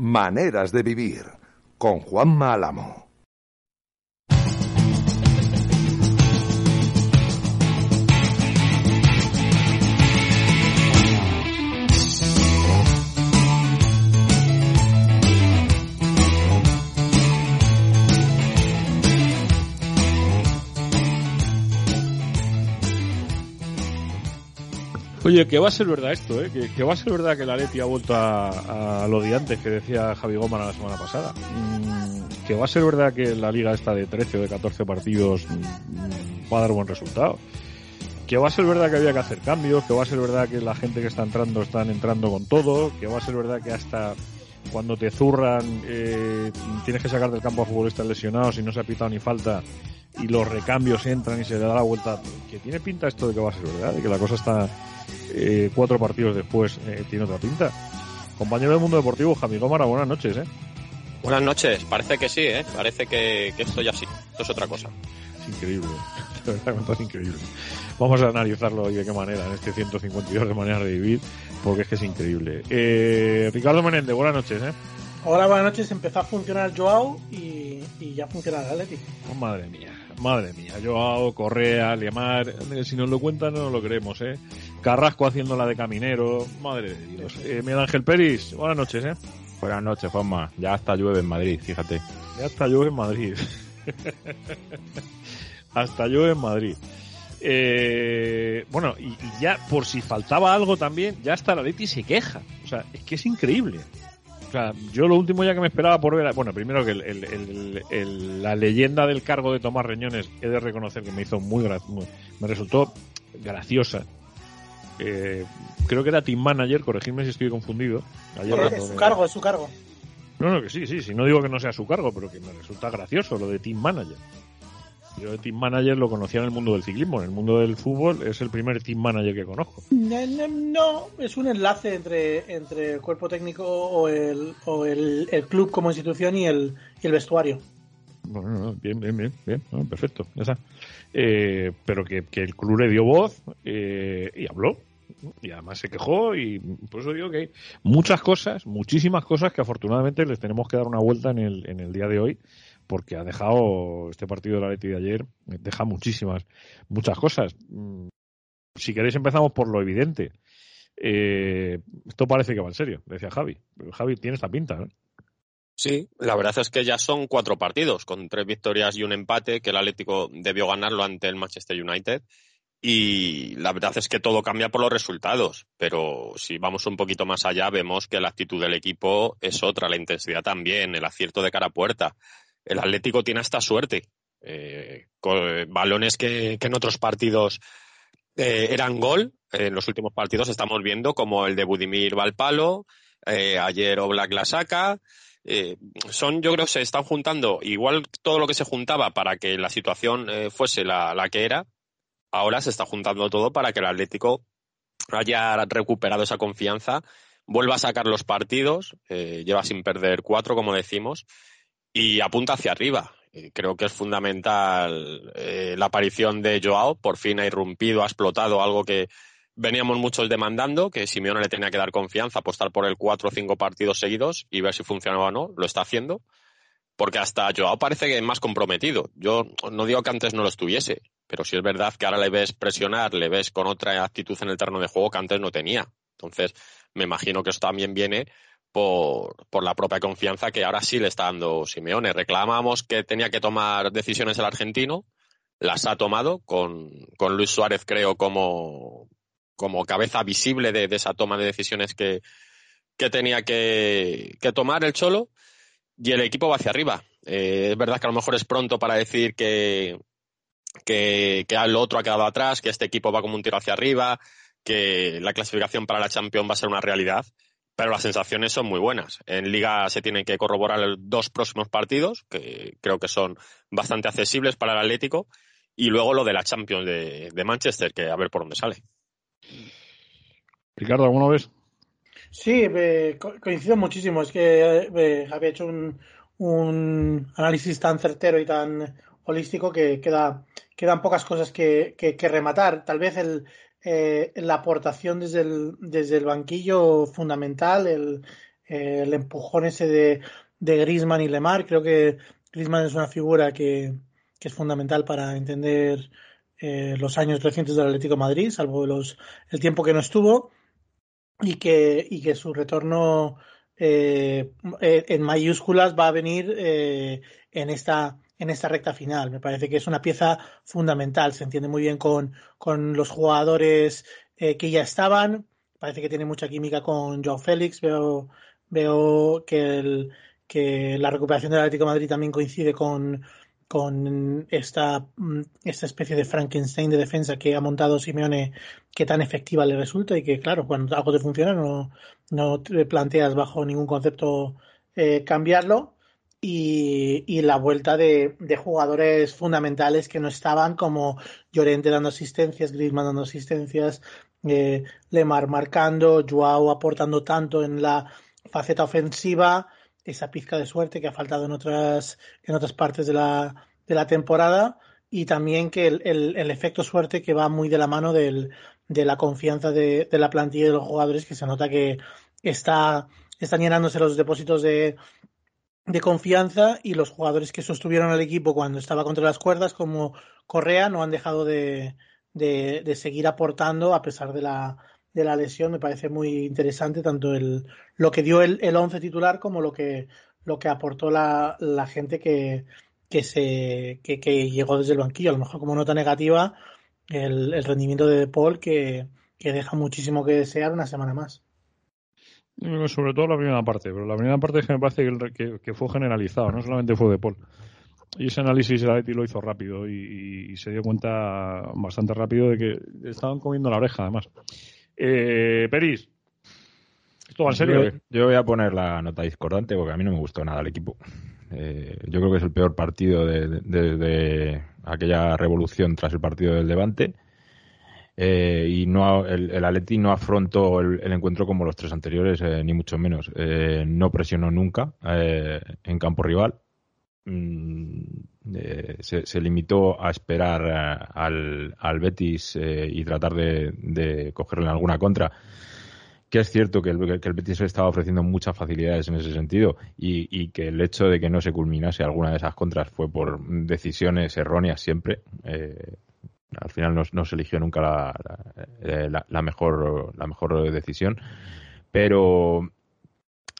Maneras de vivir con Juan Málamo. Oye, que va a ser verdad esto, ¿eh? que, va a ser verdad que la Leti ha vuelto a, lo de antes que decía Javi Gómez la semana pasada. Mm, que va a ser verdad que la liga esta de 13 o de 14 partidos mm, va a dar buen resultado. Que va a ser verdad que había que hacer cambios, que va a ser verdad que la gente que está entrando están entrando con todo, que va a ser verdad que hasta cuando te zurran eh, tienes que sacar del campo a futbolistas lesionados y no se ha pitado ni falta y los recambios entran y se le da la vuelta. Que tiene pinta esto de que va a ser verdad, de que la cosa está eh, cuatro partidos después eh, tiene otra pinta. Compañero del mundo deportivo, Javi Gómara, buenas noches, ¿eh? Buenas noches, parece que sí, ¿eh? Parece que, esto ya sí, esto es otra cosa. Es increíble, de verdad, es increíble. Vamos a analizarlo y de qué manera en este 152 de manera de vivir, porque es que es increíble. Eh, Ricardo Menéndez, buenas noches, ¿eh? Hola, buenas noches. Empezó a funcionar Joao y, ya funciona el Atlético. Oh, madre mía, madre mía. Joao, Correa, Liamar. Si nos lo cuentan, no lo creemos, ¿eh? Carrasco haciendo la de caminero. Madre de Dios. Eh, Miguel Ángel Peris, buenas noches, ¿eh? Buenas noches, Juanma. Ya hasta llueve en Madrid, fíjate. Ya hasta llueve en Madrid. hasta llueve en Madrid. Eh, bueno, y, ya por si faltaba algo también, ya hasta la Leti se queja. O sea, es que es increíble. O sea, yo lo último ya que me esperaba por ver, bueno, primero que la leyenda del cargo de Tomás Reñones, he de reconocer que me hizo muy, me resultó graciosa. Eh, creo que era team manager, corregidme si estoy confundido. es su cargo, es su cargo. No, no, que sí, sí, sí, no digo que no sea su cargo, pero que me resulta gracioso lo de team manager. Yo de team manager lo conocía en el mundo del ciclismo, en el mundo del fútbol es el primer team manager que conozco. No, es un enlace entre, entre el cuerpo técnico o el, o el, club como institución y el, el vestuario. Bueno, bien, bien, bien, bien, perfecto, ya eh, pero que, el club le dio voz eh, y habló. Y además se quejó y por eso digo que hay muchas cosas, muchísimas cosas que afortunadamente les tenemos que dar una vuelta en el, en el día de hoy porque ha dejado este partido de la Leti de ayer, deja muchísimas, muchas cosas. Mm, si queréis empezamos por lo evidente. Eh, esto parece que va en serio, decía Javi. Javi tiene esta pinta, ¿no? Sí, la verdad es que ya son cuatro partidos, con tres victorias y un empate, que el Atlético debió ganarlo ante el Manchester United. Y la verdad es que todo cambia por los resultados, pero si vamos un poquito más allá, vemos que la actitud del equipo es otra, la intensidad también, el acierto de cara a puerta el Atlético tiene esta suerte. Eh, con balones que, en otros partidos eh, eran gol, en los últimos partidos estamos viendo como el de Budimir Valpalo, eh, ayer Oblak la saca. son, yo creo, se están juntando igual todo lo que se juntaba para que la situación fuese la, la que era. Ahora se está juntando todo para que el Atlético haya recuperado esa confianza, vuelva a sacar los partidos, lleva sin perder cuatro, como decimos, y apunta hacia arriba. Creo que es fundamental eh, la aparición de Joao. Por fin ha irrumpido, ha explotado algo que veníamos muchos demandando, que Simeone le tenía que dar confianza, apostar por el cuatro o cinco partidos seguidos y ver si funcionaba o no. Lo está haciendo. Porque hasta Joao parece que es más comprometido. Yo no digo que antes no lo estuviese, pero si es verdad que ahora le ves presionar, le ves con otra actitud en el terreno de juego que antes no tenía. Entonces, me imagino que eso también viene por, la propia confianza que ahora sí le está dando Simeone. Reclamábamos que tenía que tomar decisiones el argentino, las ha tomado con, Luis Suárez, creo, como, como cabeza visible de, esa toma de decisiones que, que tenía que, tomar el Cholo y el equipo va hacia arriba. Eh, es verdad que a lo mejor es pronto para decir que, que, que el otro ha quedado atrás, que este equipo va como un tiro hacia arriba, que la clasificación para la Champions va a ser una realidad pero las sensaciones son muy buenas. En Liga se tienen que corroborar los dos próximos partidos, que creo que son bastante accesibles para el Atlético, y luego lo de la Champions de, Manchester, que a ver por dónde sale. Ricardo, ¿alguna vez? Sí, coincido muchísimo. Es que había hecho un, análisis tan certero y tan holístico que queda, quedan pocas cosas que rematar. Tal vez el, eh, la aportación desde el, desde el banquillo fundamental, el, el empujón ese de, de Griezmann y Lemar. Creo que Griezmann es una figura que, que es fundamental para entender eh, los años recientes del Atlético Madrid, salvo los, el tiempo que no estuvo, y que, y que su retorno eh, en mayúsculas va a venir eh, en esta en esta recta final. Me parece que es una pieza fundamental. Se entiende muy bien con, con los jugadores eh, que ya estaban. Parece que tiene mucha química con Joao Félix. Veo, veo que, el, que la recuperación del Atlético de Madrid también coincide con, con esta, esta especie de Frankenstein de defensa que ha montado Simeone, que tan efectiva le resulta y que, claro, cuando algo te funciona no, no te planteas bajo ningún concepto eh, cambiarlo. Y, y, la vuelta de, de, jugadores fundamentales que no estaban, como Llorente dando asistencias, Griezmann dando asistencias, eh, Lemar marcando, Joao aportando tanto en la faceta ofensiva, esa pizca de suerte que ha faltado en otras, en otras partes de la, de la temporada y también que el, el, el, efecto suerte que va muy de la mano del, de la confianza de, de, la plantilla de los jugadores que se nota que está, están llenándose los depósitos de, de confianza y los jugadores que sostuvieron al equipo cuando estaba contra las cuerdas como Correa no han dejado de, de, seguir aportando a pesar de la, de la lesión. Me parece muy interesante tanto el lo que dio el, el once titular como lo que lo que aportó la, la gente que, que se que, que, llegó desde el banquillo. A lo mejor como nota negativa el, el rendimiento de De Paul que, que, deja muchísimo que desear una semana más sobre todo la primera parte pero la primera parte es que me parece que, que, que fue generalizado no solamente fue De Paul y ese análisis el Atleti lo hizo rápido y, y, se dio cuenta bastante rápido de que estaban comiendo la oreja además eh, Peris, ¿esto va en serio? Yo, yo, voy a poner la nota discordante porque a mí no me gustó nada el equipo. Eh, yo creo que es el peor partido de, de, de, aquella revolución tras el partido del Levante. Eh, y no el, el Atleti no afrontó el, encuentro como los tres anteriores, eh, ni mucho menos. Eh, no presionó nunca eh, en campo rival. Mm, se, se, limitó a esperar al, al, Betis y tratar de, cogerle alguna contra. Que es cierto que el, que el, Betis estaba ofreciendo muchas facilidades en ese sentido y, y, que el hecho de que no se culminase alguna de esas contras fue por decisiones erróneas siempre. Eh, al final no, se eligió nunca la, la, la, la, mejor, la mejor decisión. Pero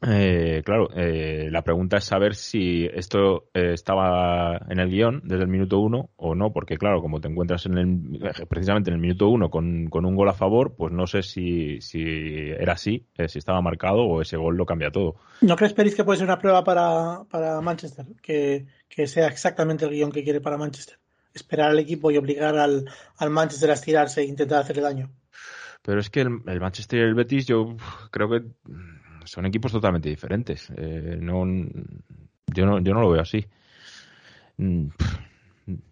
eh, claro, eh, la pregunta es saber si esto eh, estaba en el guion desde el minuto uno o no, porque claro, como te encuentras en el, precisamente en el minuto uno con, con, un gol a favor, pues no sé si, si era así, eh, si estaba marcado o ese gol lo cambia todo. ¿No crees, Peris, que puede ser una prueba para, para Manchester? Que, que, sea exactamente el guion que quiere para Manchester. Esperar al equipo y obligar al, al Manchester a estirarse e intentar hacerle daño. Pero es que el, el Manchester y el Betis, yo creo que son equipos totalmente diferentes. Eh, no, yo, no, yo no lo veo así. Mm,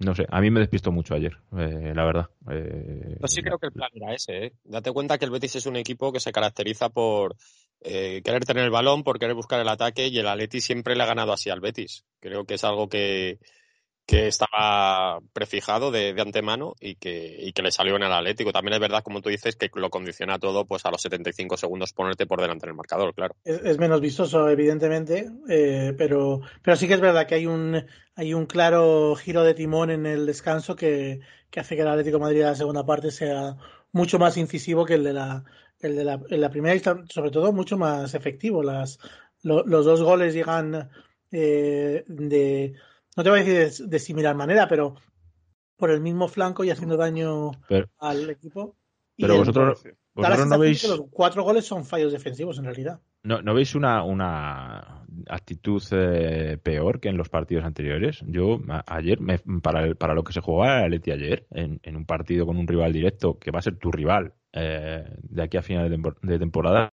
no sé, a mí me despistó mucho ayer, eh, la verdad. Eh, Yo sí creo que el plan era ese. ¿eh? Date cuenta que el Betis es un equipo que se caracteriza por eh, querer tener el balón, por querer buscar el ataque y el Atleti siempre le ha ganado así al Betis. Creo que es algo que, que estaba prefijado de, de antemano y que, y que, le salió en el Atlético. También es verdad, como tú dices, que lo condiciona todo pues a los 75 segundos ponerte por delante en el marcador, claro. Es, menos vistoso, evidentemente, eh, pero, pero sí que es verdad que hay un, hay un claro giro de timón en el descanso que, hace que el Atlético Madrid en la segunda parte sea mucho más incisivo que el de la, el de la, en la primera y sobre todo mucho más efectivo. Las, lo, los dos goles llegan eh, de no te voy a decir de, de, similar manera, pero por el mismo flanco y haciendo daño pero, al equipo. Pero el, vosotros, vosotros no veis. los cuatro goles son fallos defensivos en realidad. ¿No, no veis una, una actitud eh, peor que en los partidos anteriores? Yo a, ayer, me, para, el, para lo que se jugaba el Leti ayer, en, en, un partido con un rival directo, que va a ser tu rival eh, de aquí a final de, de temporada,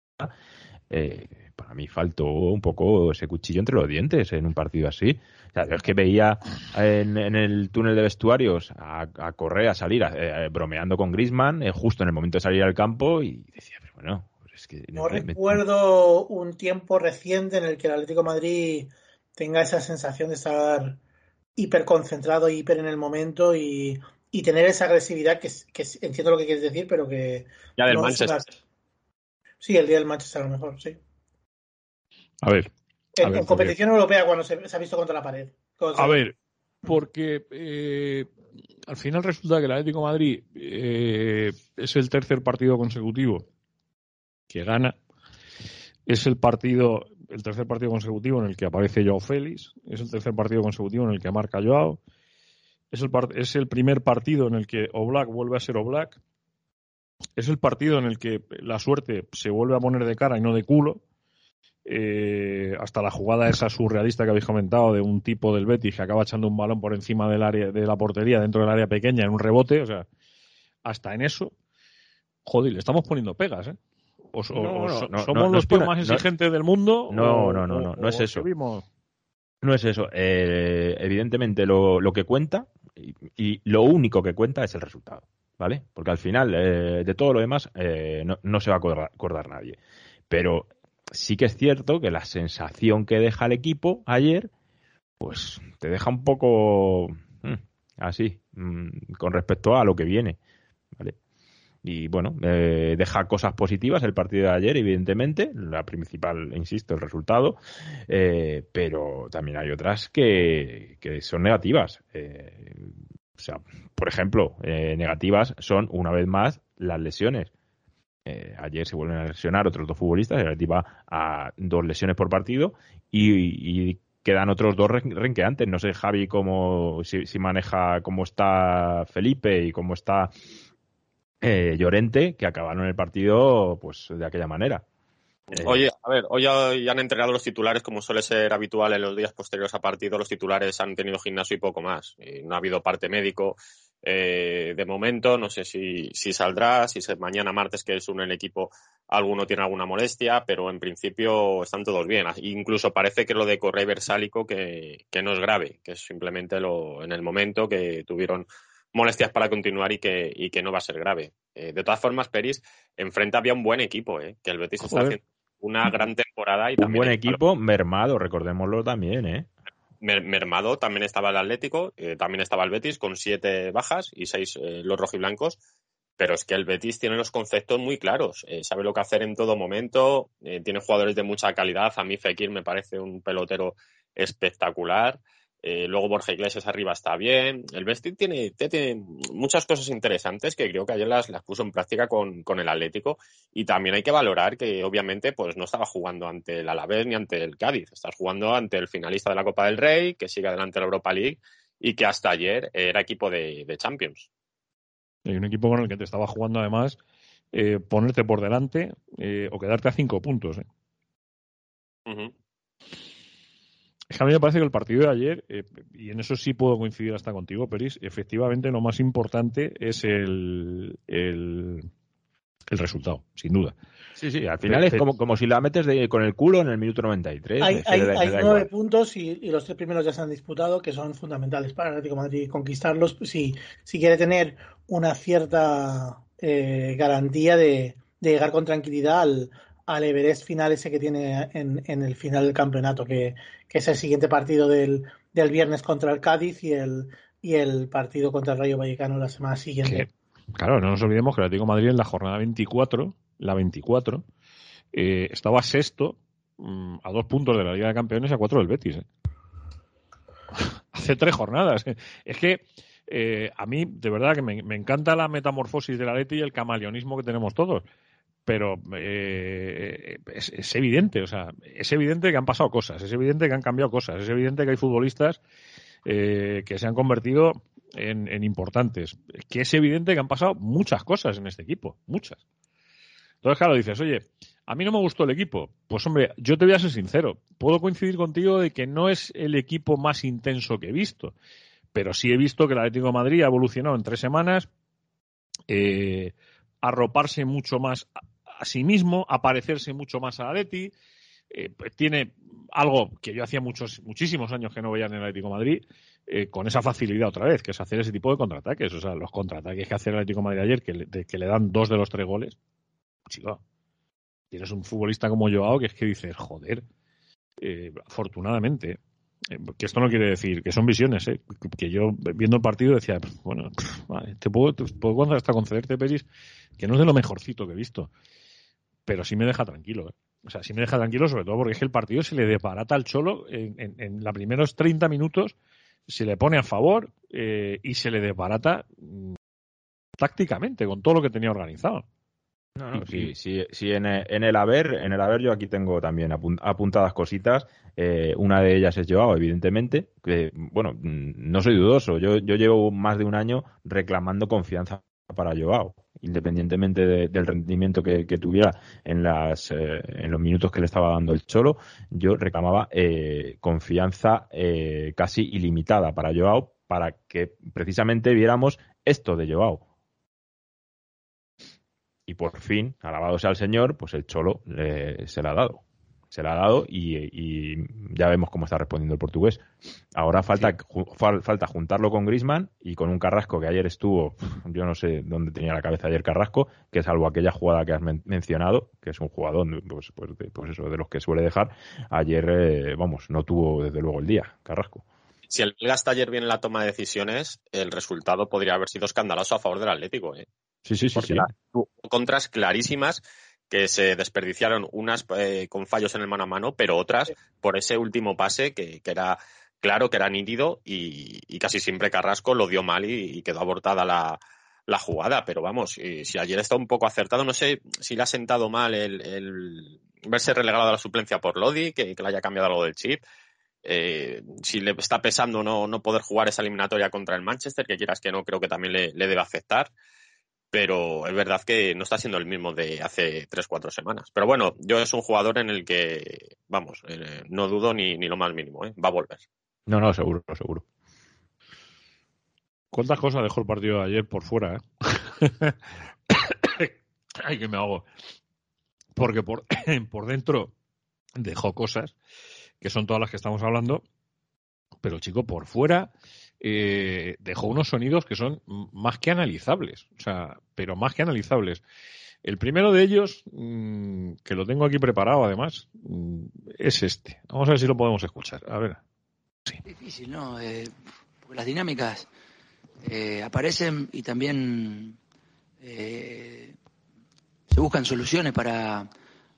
eh, para mí faltó un poco ese cuchillo entre los dientes en un partido así. O sea, es que veía en, en, el túnel de vestuarios a, a Correa salir eh, bromeando con Grisman eh, justo en el momento de salir al campo y decía, pero bueno, pues es que... No me, recuerdo me... un tiempo reciente en el que el Atlético Madrid tenga esa sensación de estar hiper concentrado, hiper en el momento y, y tener esa agresividad que, que, entiendo lo que quieres decir, pero que... Ya del no Manchester. Sí, el día del Manchester a lo mejor, sí. A ver. En, competición europea, cuando se, ha visto contra la pared. A ver, porque eh, al final resulta que el Atlético de Madrid eh, es el tercer partido consecutivo que gana. Es el partido, el tercer partido consecutivo en el que aparece Joao Félix. Es el tercer partido consecutivo en el que marca Joao. Es el, es el primer partido en el que Oblak vuelve a ser Oblak. Es el partido en el que la suerte se vuelve a poner de cara y no de culo eh, hasta la jugada esa surrealista que habéis comentado de un tipo del Betis que acaba echando un balón por encima del área de la portería dentro del área pequeña en un rebote, o sea, hasta en eso, joder, le estamos poniendo pegas, ¿eh? O, somos los tíos más exigentes del mundo. No, no, no, no, no es eso. No es eso. Eh, evidentemente lo, que cuenta y, lo único que cuenta es el resultado, ¿vale? Porque al final eh, de todo lo demás no, no, se va a acordar nadie. Pero sí que es cierto que la sensación que deja el equipo ayer, pues te deja un poco mm, así, mm, con respecto a lo que viene. ¿vale? Y bueno, eh, deja cosas positivas el partido de ayer, evidentemente. La principal, insisto, el resultado. Eh, pero también hay otras que, que son negativas. Eh, o sea, por ejemplo, negativas son, una vez más, las lesiones. Eh, ayer se vuelven a lesionar otros dos futbolistas, relativa a dos lesiones por partido y, quedan otros dos renqueantes. No sé, Javi, cómo, si, maneja cómo está Felipe y cómo está eh, Llorente, que acabaron el partido pues de aquella manera. Eh, Oye, a ver, hoy ya han entregado los titulares, como suele ser habitual en los días posteriores a partido, los titulares han tenido gimnasio y poco más. no ha habido parte médico. Eh, de momento, no sé si, si saldrá, si mañana martes que es un el equipo, alguno tiene alguna molestia, pero en principio están todos bien. Incluso parece que lo de Correa Versálico que, que no es grave, que es simplemente lo, en el momento que tuvieron molestias para continuar y que, y que no va a ser grave. Eh, de todas formas, Peris, enfrente había un buen equipo, eh, que el Betis está haciendo una gran temporada. Y un buen equipo mermado, recordémoslo también, ¿eh? mermado también estaba el Atlético, eh, también estaba el Betis con siete bajas y seis eh, los rojiblancos. Pero es que el Betis tiene los conceptos muy claros, eh, sabe lo que hacer en todo momento, tiene jugadores de mucha calidad. A mí Fekir me parece un pelotero espectacular. Eh, luego Borja Iglesias arriba está bien. El Betis tiene, tiene, muchas cosas interesantes que creo que ayer las, las puso en práctica con, con, el Atlético. Y también hay que valorar que obviamente pues no estaba jugando ante el Alavés ni ante el Cádiz. Estás jugando ante el finalista de la Copa del Rey, que sigue adelante la Europa League y que hasta ayer era equipo de, Champions. Hay un equipo con el que te estaba jugando además eh, ponerte por delante eh, o quedarte a cinco puntos. ¿eh? Es que a mí me parece que el partido de ayer, eh, y en eso sí puedo coincidir hasta contigo, Peris, efectivamente lo más importante es el, el, resultado, sin duda. Sí, sí, al final es como, como si la metes con el culo en el minuto 93. Hay, hay, hay nueve puntos y, los tres primeros ya se han disputado, que son fundamentales para el Atlético Madrid conquistarlos si, si quiere tener una cierta eh, garantía de, de llegar con tranquilidad al, al Everest final ese que tiene en, en el final del campeonato, que, que, es el siguiente partido del, del viernes contra el Cádiz y el, y el partido contra el Rayo Vallecano la semana siguiente. claro, no nos olvidemos que el Atlético Madrid en la jornada 24, la 24, eh, estaba sexto mm, a dos puntos de la Liga de Campeones y a cuatro del Betis. ¿eh? Hace tres jornadas. Es que eh, a mí, de verdad, que me, me, encanta la metamorfosis del Atleti y el camaleonismo que tenemos todos pero eh, es, evidente, o sea, es evidente que han pasado cosas, es evidente que han cambiado cosas, es evidente que hay futbolistas eh, que se han convertido en, importantes, que es evidente que han pasado muchas cosas en este equipo, muchas. Entonces, claro, dices, oye, a mí no me gustó el equipo. Pues hombre, yo te voy a ser sincero, puedo coincidir contigo de que no es el equipo más intenso que he visto, pero sí he visto que el Atlético de Madrid ha evolucionado en tres semanas. Eh, arroparse mucho más a sí mismo, a parecerse mucho más a Atleti. Eh, pues tiene algo que yo hacía muchos, muchísimos años que no veía en el Atlético Madrid, eh, con esa facilidad otra vez, que es hacer ese tipo de contraataques. O sea, los contraataques que hace el Atlético Madrid ayer, que le, que le dan dos de los tres goles. Chico, tienes un futbolista como Joao que es que dices, joder, eh, afortunadamente, que esto no quiere decir que son visiones, que yo viendo el partido decía, bueno, te puedo, te puedo hasta concederte, Peris, que no es de lo mejorcito que he visto pero sí me deja tranquilo. ¿eh? O sea, sí me deja tranquilo, sobre todo porque es que el partido se le desbarata al Cholo en, en, en los primeros 30 minutos, se le pone a favor eh, y se le desbarata mm, tácticamente con todo lo que tenía organizado. No, no, sí, sí, sí en, el, en el haber, en el haber yo aquí tengo también apuntadas cositas. Eh, una de ellas es Joao, evidentemente. Que, bueno, no soy dudoso. Yo, yo llevo más de un año reclamando confianza para Joao, independientemente de, del rendimiento que, tuviera en, las, eh, en los minutos que le estaba dando el Cholo. Yo reclamaba eh, confianza eh, casi ilimitada para Joao para que precisamente viéramos esto de Joao y por fin, alabado sea el Señor, pues el Cholo eh, se la ha dado. Se la ha dado y, y, ya vemos cómo está respondiendo el portugués. Ahora falta, sí. ju, falta juntarlo con Grisman y con un Carrasco que ayer estuvo, yo no sé dónde tenía la cabeza ayer Carrasco, que salvo aquella jugada que has men mencionado, que es un jugador pues, pues, de, pues eso, de los que suele dejar, ayer, eh, vamos, no tuvo desde luego el día Carrasco si el belga está ayer bien en la toma de decisiones, el resultado podría haber sido escandaloso a favor del Atlético. ¿eh? Sí, sí, sí. sí. contras clarísimas que se desperdiciaron, unas eh, con fallos en el mano a mano, pero otras por ese último pase que, que, era claro, que era nítido y, y, casi siempre Carrasco lo dio mal y, y quedó abortada la, la, jugada. Pero vamos, si ayer está un poco acertado, no sé si le ha sentado mal el, el verse relegado a la suplencia por Lodi, que, que le haya cambiado algo del chip eh, si le está pesando no, no, poder jugar esa eliminatoria contra el Manchester, que quieras que no, creo que también le, le, debe afectar. Pero es verdad que no está siendo el mismo de hace 3-4 semanas. Pero bueno, yo es un jugador en el que, vamos, eh, no dudo ni, ni, lo más mínimo, ¿eh? va a volver. No, no, seguro, seguro. ¿Cuántas cosas dejó el partido de ayer por fuera? Eh? Ay, que me hago. Porque por, por dentro dejó cosas que son todas las que estamos hablando, pero chico, por fuera eh, dejó unos sonidos que son más que analizables, o sea, pero más que analizables. El primero de ellos, mmm, que lo tengo aquí preparado además, mmm, es este. Vamos a ver si lo podemos escuchar. A ver. Difícil, ¿no? Eh, las dinámicas eh, aparecen y también eh, se buscan soluciones para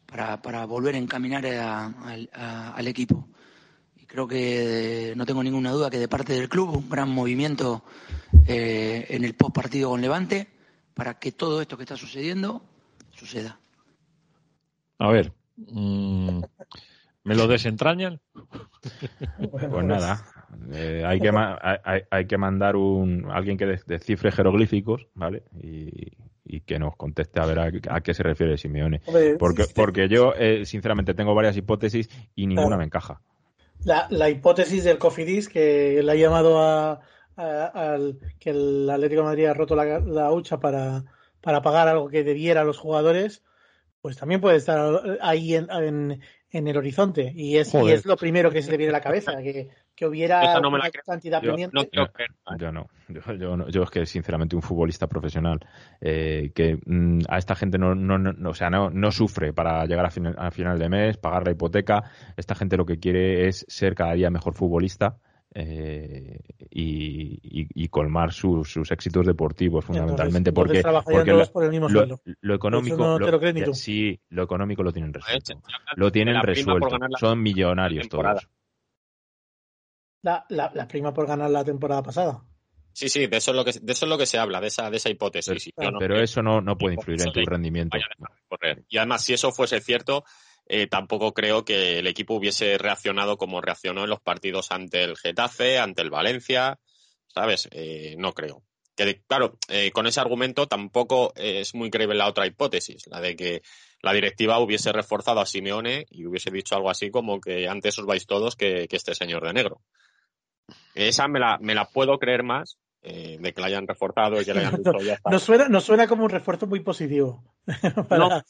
para, para volver a encaminar a, al equipo. Creo que no tengo ninguna duda que de parte del club un gran movimiento eh, en el post partido con Levante para que todo esto que está sucediendo suceda. A ver, mmm, ¿me lo desentrañan? Pues nada, eh, hay, que hay, hay, que mandar un alguien que descifre jeroglíficos, ¿vale? Y, y que nos conteste a ver a, a qué se refiere Simeone. Porque, porque yo, eh, sinceramente, tengo varias hipótesis y ninguna claro. me encaja. La, la, hipótesis del Cofidis, que le ha llamado a, al que el Atlético de Madrid ha roto la, la hucha para, para pagar algo que debiera a los jugadores, pues también puede estar ahí en, en el horizonte. Y es, y es, lo primero que se le viene a la cabeza, que, que hubiera no una cantidad yo, pendiente. No, yo, yo, no. Yo, yo, no. yo, es que sinceramente un futbolista profesional eh, que mm, a esta gente no, no, no, o sea, no, no sufre para llegar a final, a final de mes, pagar la hipoteca. Esta gente lo que quiere es ser cada día mejor futbolista. Eh, y, y, y, colmar sus, sus éxitos deportivos fundamentalmente entonces, porque, porque lo, por el mismo lo, lo, económico lo, sí lo económico lo tienen resuelto. lo tienen resuelto. son millonarios todos. la, la, la, prima por ganar la temporada pasada. Sí, sí, de eso es lo que, de eso es lo que se habla, de esa, de esa hipótesis. Pero eso no, no puede influir en tu rendimiento. Y además, si eso fuese cierto, eh, tampoco creo que el equipo hubiese reaccionado como reaccionó en los partidos ante el Getafe, ante el Valencia, ¿sabes? Eh, no creo. Que, claro, eh, con ese argumento tampoco es muy creíble la otra hipótesis, la de que la directiva hubiese reforzado a Simeone y hubiese dicho algo así como que antes os vais todos que, que este señor de negro. Esa me la, me la puedo creer más eh, de que la hayan reforzado y que la hayan dicho ya está. No suena, no suena como un refuerzo muy positivo. Para... No.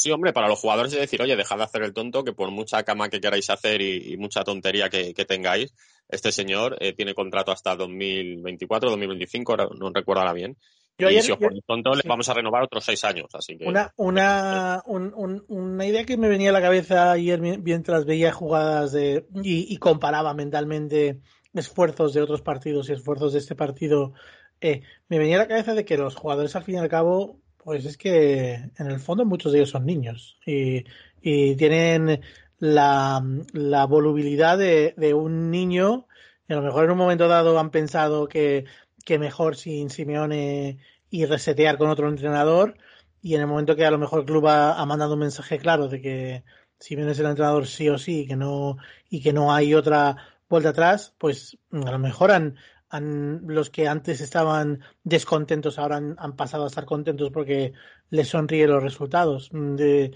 Sí, hombre, para los jugadores es decir, oye, dejad de hacer el tonto, que por mucha cama que queráis hacer y, y mucha tontería que, que, tengáis, este señor eh, tiene contrato hasta 2024, 2025, no recuerdo ahora bien. Yo ayer, y si os ponéis tonto, sí. les vamos a renovar otros seis años. Así que... Una, una, un, un, una idea que me venía a la cabeza ayer mientras veía jugadas de, y, y comparaba mentalmente esfuerzos de otros partidos y esfuerzos de este partido, eh, me venía a la cabeza de que los jugadores al fin y al cabo Pues es que en el fondo muchos de ellos son niños y, tienen la, la volubilidad de, de, un niño a lo mejor en un momento dado han pensado que, que mejor sin Simeone y resetear con otro entrenador y en el momento que a lo mejor el club ha, ha mandado un mensaje claro de que Simeone es el entrenador sí o sí y que no, y que no hay otra vuelta atrás, pues a lo mejor han, los que antes estaban descontentos ahora han, han, pasado a estar contentos porque les sonríe los resultados. De,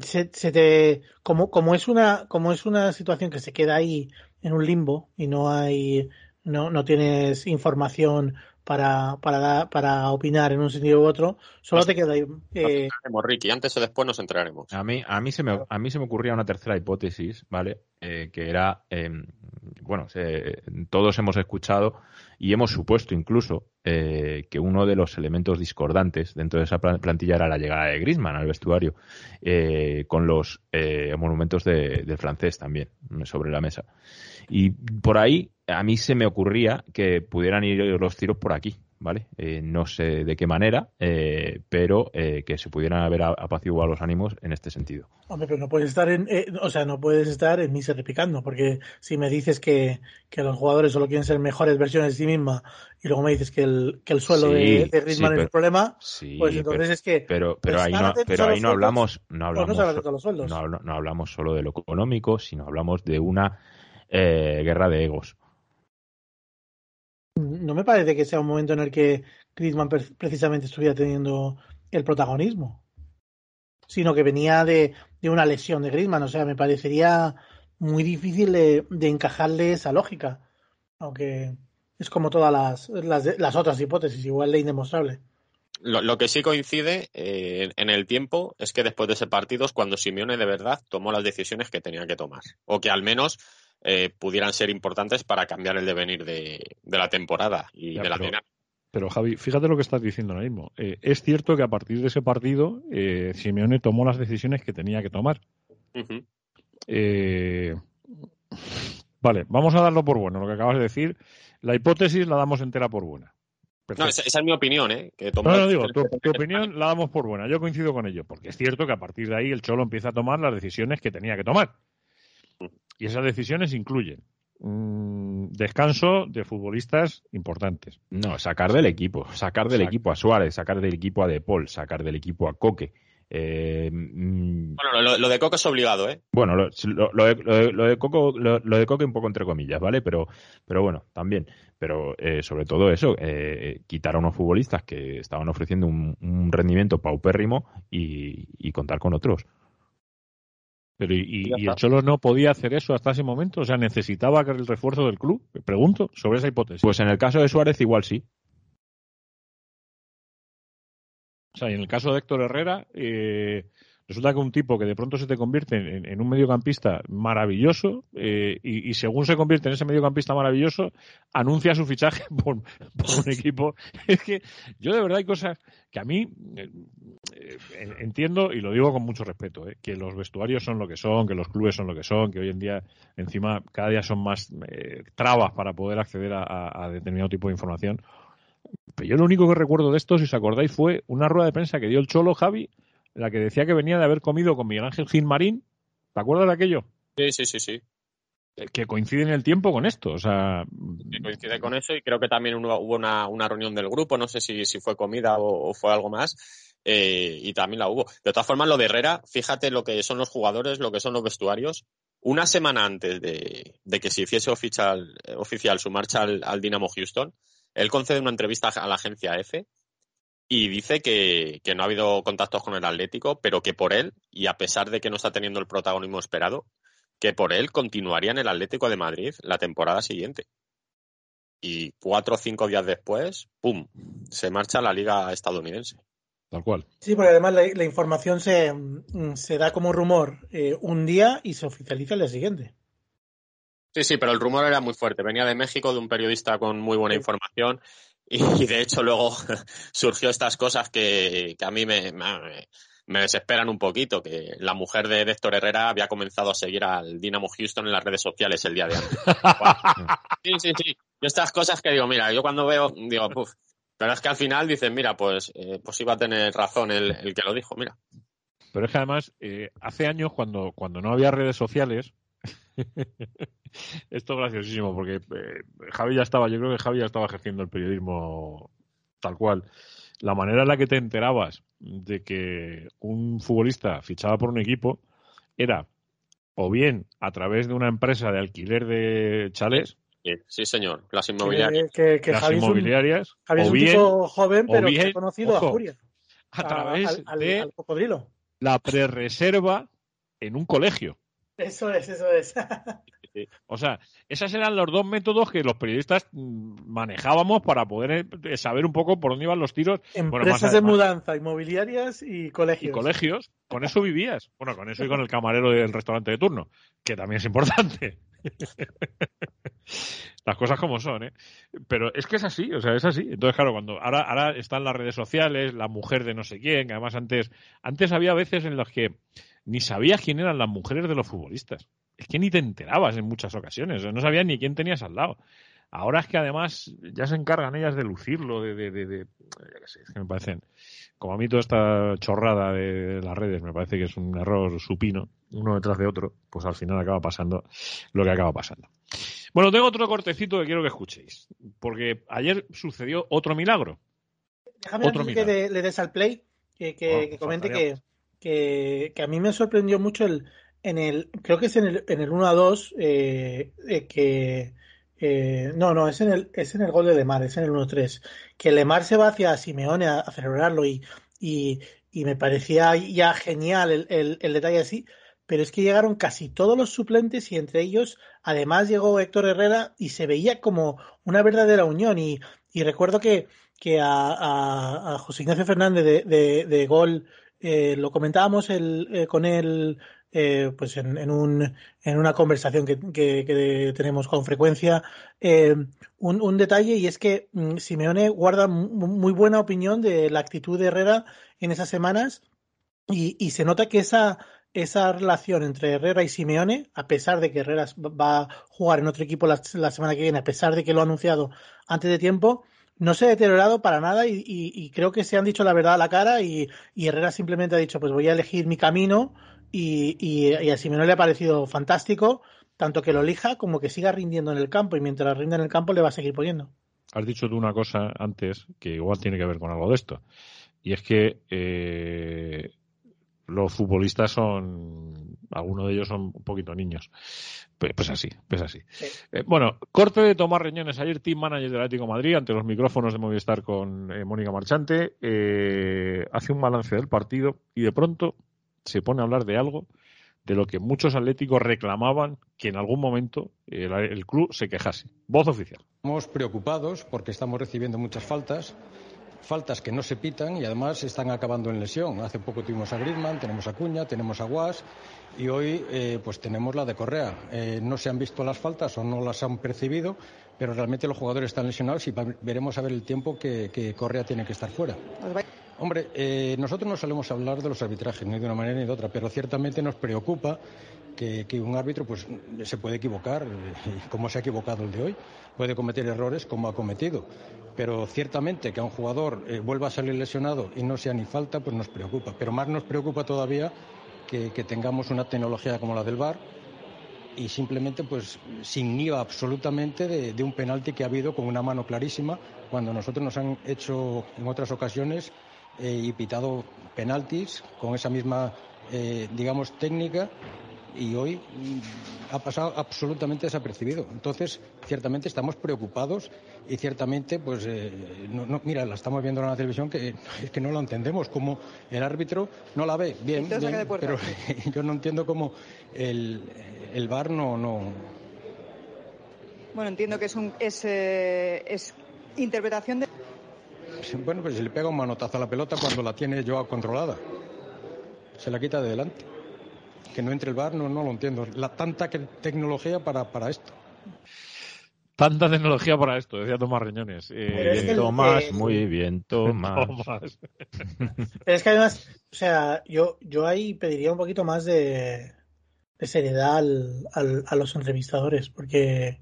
se, se te, como, como, es una, como es una situación que se queda ahí en un limbo y no hay, no, no tienes información para, para, para opinar en un sentido u otro, solo te queda ahí. Eh... Ricky, antes o después nos entraremos. A mí, a mí, se, me, a mí se me ocurría una tercera hipótesis, ¿vale? Eh, que era, eh, bueno, se, todos hemos escuchado y hemos supuesto incluso eh, que uno de los elementos discordantes dentro de esa plantilla era la llegada de Grisman al vestuario, eh, con los eh, monumentos de, del francés también sobre la mesa. Y por ahí a mí se me ocurría que pudieran ir los tiros por aquí, ¿vale? Eh, no sé de qué manera, eh, pero eh, que se pudieran haber apaciguado los ánimos en este sentido. Hombre, pero no puedes estar en, eh, o sea, no puedes estar en misa replicando, porque si me dices que, que, los jugadores solo quieren ser mejores versiones de sí misma y luego me dices que el, que el suelo sí, de, de Griezmann sí, es el problema, sí, pues entonces pero, es que... Pero, pero ahí no, pero ahí no hablamos, no hablamos, pues no, no, no hablamos solo de lo económico, sino hablamos de una guerra de egos no me parece que sea un momento en el que Griezmann precisamente estuviera teniendo el protagonismo, sino que venía de, de una lesión de Griezmann. O sea, me parecería muy difícil de, encajarle esa lógica, aunque es como todas las, las, otras hipótesis, igual de indemostrable. Lo, lo, que sí coincide eh, en el tiempo es que después de ese partido es cuando Simeone de verdad tomó las decisiones que tenía que tomar. O que al menos eh, pudieran ser importantes para cambiar el devenir de, de la temporada y ya, de la pero, final. Pero Javi, fíjate lo que estás diciendo ahora mismo. Eh, es cierto que a partir de ese partido eh, Simeone tomó las decisiones que tenía que tomar. Uh -huh. vale, vamos a darlo por bueno, lo que acabas de decir. La hipótesis la damos entera por buena. Perfecto. No, esa, esa, es mi opinión, ¿eh? Que no, no, digo, tu, tu, opinión la damos por buena. Yo coincido con ello, porque es cierto que a partir de ahí el Cholo empieza a tomar las decisiones que tenía que tomar. Y esas decisiones incluyen mmm, descanso de futbolistas importantes. No, sacar del equipo, sacar del equipo a Suárez, sacar del equipo a De Paul, sacar del equipo a Coque. Eh, mm, bueno, lo, lo, de Coque es obligado, ¿eh? Bueno, lo, lo de, lo, de, Coco, lo, de Coque un poco entre comillas, ¿vale? Pero, pero bueno, también. Pero eh, sobre todo eso, eh, quitar a unos futbolistas que estaban ofreciendo un, un rendimiento paupérrimo y, y contar con otros. Pero y, y, el Cholo no podía hacer eso hasta ese momento, o sea, necesitaba el refuerzo del club. Pregunto sobre esa hipótesis. Pues en el caso de Suárez igual sí. O sea, y en el caso de Héctor Herrera, eh, resulta que un tipo que de pronto se te convierte en, en un mediocampista maravilloso eh, y, según se convierte en ese mediocampista maravilloso, anuncia su fichaje por, un equipo. Es que yo de verdad hay cosas que a mí eh, entiendo y lo digo con mucho respeto, eh, que los vestuarios son lo que son, que los clubes son lo que son, que hoy en día encima cada día son más trabas para poder acceder a, a, a determinado tipo de información. Pero yo lo único que recuerdo de esto, si os acordáis, fue una rueda de prensa que dio el Cholo Javi, la que decía que venía de haber comido con Miguel Ángel Gilmarín. ¿Te acuerdas de aquello? Sí, sí, sí, sí. Que coincide en el tiempo con esto, o sea... Que coincide con eso y creo que también hubo una, una reunión del grupo, no sé si, si fue comida o, o fue algo más, eh, y también la hubo. De todas formas, lo de Herrera, fíjate lo que son los jugadores, lo que son los vestuarios. Una semana antes de, de que se hiciese oficial, oficial su marcha al, al Dinamo Houston, él concede una entrevista a la agencia F y dice que, que, no ha habido contactos con el Atlético, pero que por él, y a pesar de que no está teniendo el protagonismo esperado, que por él continuaría en el Atlético de Madrid la temporada siguiente. Y cuatro o cinco días después, ¡pum!, se marcha a la liga estadounidense. Tal cual. Sí, porque además la, la información se, se, da como rumor eh, un día y se oficializa el día siguiente. Sí, sí, pero el rumor era muy fuerte. Venía de México, de un periodista con muy buena información. Y, de hecho luego surgió estas cosas que, que a mí me, me, me, desesperan un poquito, que la mujer de Héctor Herrera había comenzado a seguir al Dinamo Houston en las redes sociales el día de antes. sí, sí, sí. Yo estas cosas que digo, mira, yo cuando veo, digo, puf, Pero es que al final dicen, mira, pues, eh, pues iba a tener razón el, el, que lo dijo, mira. Pero es que además, eh, hace años, cuando, cuando no había redes sociales, esto es graciosísimo, porque eh, Javi ya estaba, yo creo que Javi ya estaba ejerciendo el periodismo tal cual. La manera en la que te enterabas de que un futbolista fichaba por un equipo era o bien a través de una empresa de alquiler de chalés, Sí, señor, las inmobiliarias. Que, que, las Javi es un- inmobiliarias, Javi es o un bien tipo joven, pero bien, que ha conocido ojo, a Furia. a través al, al- de al cocodrilo. la prerreserva en un colegio. Eso es, eso es. O sea, esos eran los dos métodos que los periodistas mm, manejábamos para poder eh, saber un poco por dónde iban los tiros Bueno, Empresas más de además- mudanza, inmobiliarias y colegios. y colegios. Con eso vivías. Bueno, con eso y con el camarero del restaurante de turno, que también es importante. Las cosas como son, ¿eh? Pero es que es así, o sea, es así. Entonces, claro, cuando ahora, ahora están las redes sociales, la mujer de no sé quién, que además antes, antes había veces en las que ni sabías quién eran las mujeres de los futbolistas. Es que ni te enterabas en muchas ocasiones, no sabías ni quién tenías al lado. Ahora es que además ya se encargan ellas de lucirlo, de, de, de, de- sé, es que me parecen, como a mí toda esta chorrada de las redes me parece que es un error supino, uno detrás de otro, pues al final acaba pasando lo que acaba pasando. Bueno, tengo otro cortecito que quiero que escuchéis, porque ayer sucedió otro milagro. Déjame Otro antes que milagro. le, le des al play, que, que- Oh, que comente que, que, a mí me sorprendió mucho el, en el, creo que es en el, en el 1 a 2, eh, eh, que, eh, no, no, es en el, es en el gol de Lemar, es en el 1 3, que Lemar se va hacia Simeone a, celebrarlo y, y, y me parecía ya genial el, el, detalle así, pero es que llegaron casi todos los suplentes y entre ellos, además llegó Héctor Herrera y se veía como una verdadera unión y, y recuerdo que, que a José Ignacio Fernández de, de- de Gol eh, lo comentábamos el- eh, con él eh, pues en, en un, en una conversación que, que- tenemos con frecuencia. Un, detalle y es que mm, Simeone guarda mu- muy buena opinión de la actitud de Herrera en esas semanas y, y se nota que esa, esa relación entre Herrera y Simeone, a pesar de que Herrera va a jugar en otro equipo la, la semana que viene, a pesar de que lo ha anunciado antes de tiempo, no se ha deteriorado para nada y, creo que se han dicho la verdad a la cara y, Herrera simplemente ha dicho pues voy a elegir mi camino y a Simeone le ha parecido fantástico tanto que lo elija como que siga rindiendo en el campo y mientras rinda en el campo le va a seguir poniendo. Has dicho tú una cosa antes que igual tiene que ver con algo de esto. Y es que eh, los futbolistas son, algunos de ellos son un poquito niños. Pues, pues así, pues así. Sí. Eh, bueno, corte de Tomás Reñones, ayer team manager del Atlético de Madrid, ante los micrófonos de Movistar con eh, Mónica Marchante, eh, hace un balance del partido y de pronto se pone a hablar de algo de lo que muchos atléticos reclamaban que en algún momento el, el club se quejase. Voz oficial. Estamos preocupados porque estamos recibiendo muchas faltas, faltas que no se pitan y además están acabando en lesión. Hace poco tuvimos a Griezmann, tenemos a Cuña, tenemos a Guas y hoy eh, pues tenemos la de Correa. Eh, no se han visto las faltas o no las han percibido, pero realmente los jugadores están lesionados y veremos a ver el tiempo que, que Correa tiene que estar fuera. Hombre, eh, nosotros no solemos hablar de los arbitrajes, ni de una manera ni de otra, pero ciertamente nos preocupa que, un árbitro pues, se puede equivocar, como se ha equivocado el de hoy, puede cometer errores como ha cometido. Pero ciertamente que a un jugador eh, vuelva a salir lesionado y no sea ni falta, pues nos preocupa. Pero más nos preocupa todavía que, tengamos una tecnología como la del VAR y simplemente pues sin IVA absolutamente de, de un penalti que ha habido con una mano clarísima cuando nosotros nos han hecho en otras ocasiones eh, y pitado penaltis con esa misma eh, digamos técnica y hoy ha pasado absolutamente desapercibido. Entonces, ciertamente estamos preocupados y ciertamente, pues, eh, no, no- mira, la estamos viendo en la televisión que es que no lo entendemos, como el árbitro no la ve bien, pero yo no entiendo cómo el, el VAR no, no, Bueno, entiendo que es, un, es, eh, es interpretación de... Bueno, pues se le pega un manotazo a la pelota cuando la tiene Joao controlada. Se la quita de delante. Que no entre el bar, no, no lo entiendo. La tanta que- tecnología para, para esto. Tanta tecnología para esto, decía Tomás Reñones. Eh, que Tomás, eh, muy bien, Tomás. Tomás. Pero es que además, o sea, yo, yo ahí pediría un poquito más de, de seriedad al, al- a los entrevistadores, porque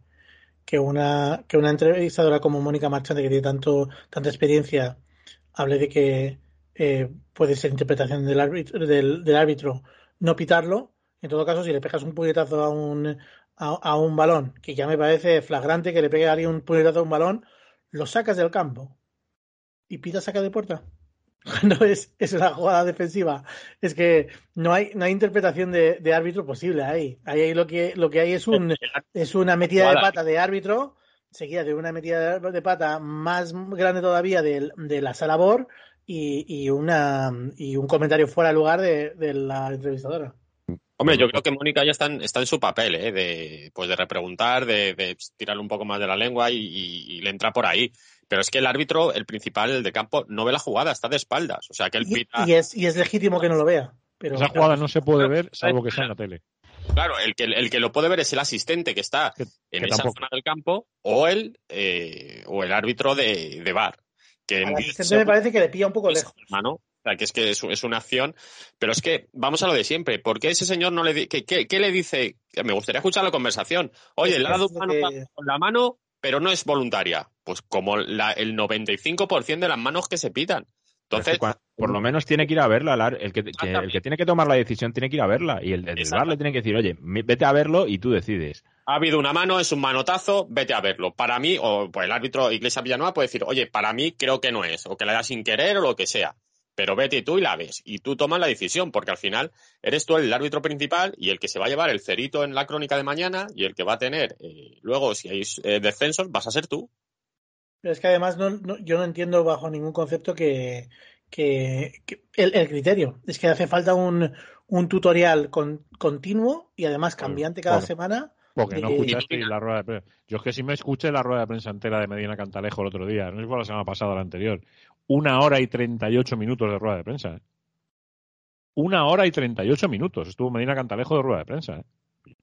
que una, que una entrevistadora como Mónica Marchante, que tiene tanto, tanta experiencia, hable de que eh, puede ser interpretación del árbitro, del, del árbitro no pitarlo. En todo caso, si le pegas un puñetazo a un, a, a un balón, que ya me parece flagrante que le pegue a alguien un puñetazo a un balón, lo sacas del campo y pita saca de puerta. No es, es una jugada defensiva. Es que no hay, no hay interpretación de, de árbitro posible ahí. Ahí, lo, que, lo que hay es, un, es una metida de pata de árbitro, seguida de una metida de, pata más grande todavía de, de la Salabor y, y, una, y un comentario fuera de lugar de, de la entrevistadora. Hombre, yo creo que Mónica ya está en, está en su papel, ¿eh? de, pues de repreguntar, de, de tirarle un poco más de la lengua y, y, y, le entra por ahí. Pero es que el árbitro, el principal, el de campo, no ve la jugada, está de espaldas. O sea que él pita. Y, y es, y es legítimo que no lo vea. Pero, Esa jugada no se puede ver salvo que sea en la tele. Claro, el que, el que lo puede ver es el asistente que está Que- en que esa tampoco. zona del campo o el, eh, o el árbitro de, de bar. Que en- asistente me parece que le pilla un poco lejos. mano. O sea, que es que es, es una acción. Pero es que vamos a lo de siempre. ¿Por qué ese señor no le di- qué, qué- qué le dice? Me gustaría escuchar la conversación. Oye, le ha dado mano que- con la mano, pero no es voluntaria. Pues como la- el 95% de las manos que se pitan. Pero es que Entonces, por lo menos tiene que ir a verla. la- El que, que- el que tiene que tomar la decisión tiene que ir a verla. Y el del bar le tiene que decir, oye, vete a verlo y tú decides. Ha habido una mano, es un manotazo, vete a verlo. Para mí, o pues el árbitro Iglesia Villanueva puede decir, oye, para mí creo que no es, o que la da sin querer o lo que sea. Pero vete tú y la ves. Y tú tomas la decisión, porque al final eres tú el árbitro principal y el que se va a llevar el cerito en la crónica de mañana y el que va a tener, eh, luego, si hay eh, descensos, vas a ser tú. Pero es que además no, no- yo no entiendo bajo ningún concepto que, que, que el, el criterio. Es que hace falta un, un tutorial con- continuo y además cambiante cada semana. Porque no escuchasteis la rueda de prensa. Yo es que sí me escuché la rueda de prensa entera de Medina Cantalejo el otro día. No es la semana pasada o la anterior. Una hora y 38 minutos de rueda de prensa. ¿eh? Una hora y 38 minutos estuvo Medina Cantalejo de rueda de prensa. ¿eh?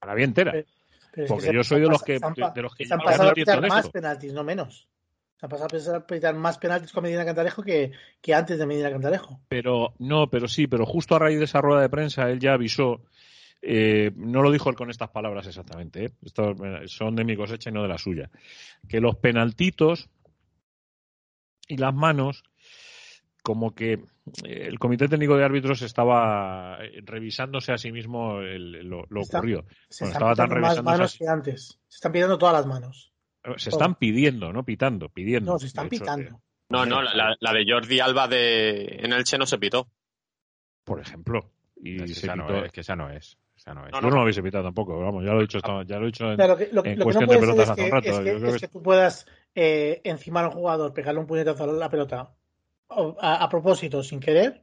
La vi entera. Pero es que Porque yo soy de los que, se han pa- de los que se han pasado a pitar más penaltis, no menos. Se han pasado a pitar más penaltis con Medina Cantalejo que, que antes de Medina Cantalejo. Pero no, pero sí, pero justo a raíz de esa rueda de prensa él ya avisó. Eh, no lo dijo él con estas palabras exactamente, ¿eh? Estos eh, son de mi cosecha y no de la suya. Que los penaltitos y las manos, como que eh, el Comité Técnico de Árbitros estaba revisándose a sí mismo el- lo, lo Está- ocurrido. Se Bueno, están estaba tan pitando más revisándose manos así. que antes. Se están pidiendo todas las manos. Se están pidiendo, no pitando, pidiendo. No, se están hecho, pitando. eh, No, no, la, de Jordi Alba de, en Elche no se pitó. por ejemplo. Y Es que, se esa no pitó- es, que esa no es. Esa no es. No, Yo no lo hubiese pitado tampoco, vamos, ya lo he dicho, ya lo he dicho en, Claro, que- lo, que- en lo que no cuestión de pelotas es hace que, un rato. es que- Yo creo es que que tú puedas eh, encimar a un jugador, pegarle un puñetazo a la pelota a, a propósito, sin querer,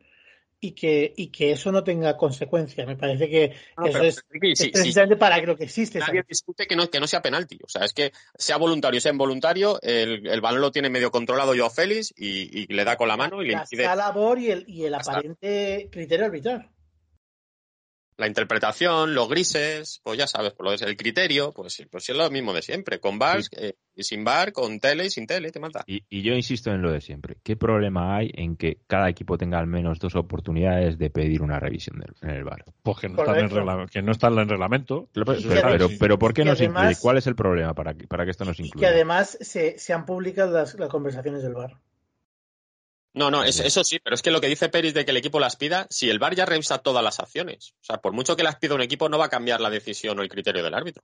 y que, y que eso no tenga consecuencia. Me parece que No, eso pero, es, Ricky, es sí, sí, precisamente para que lo que existe. nadie discute que no, que no sea penalti. O sea, es que sea voluntario, sea involuntario, el, el balón lo tiene medio controlado Joao Félix y, y le da con la mano y le la impide escala labor y el, y el Ya aparente criterio arbitral. La interpretación, los grises, pues ya sabes, pues lo es el criterio, pues, pues es lo mismo de siempre, con bar eh, y sin bar, con tele y sin tele, ¿qué mata? Y, y yo insisto en lo de siempre. ¿Qué problema hay en que cada equipo tenga al menos dos oportunidades de pedir una revisión del- en el bar? Pues que no, está en regla- que no está en el reglamento. Pero, pero, ¿por qué no se además- incluye? ¿Cuál es el problema para que, para que esto no se Y que incluya? además se, se han publicado las, las conversaciones del bar. No, no, es- eso sí, pero es que lo que dice Peris de que el equipo las pida, si el VAR ya revisa todas las acciones, o sea, por mucho que las pida un equipo, no va a cambiar la decisión o el criterio del árbitro.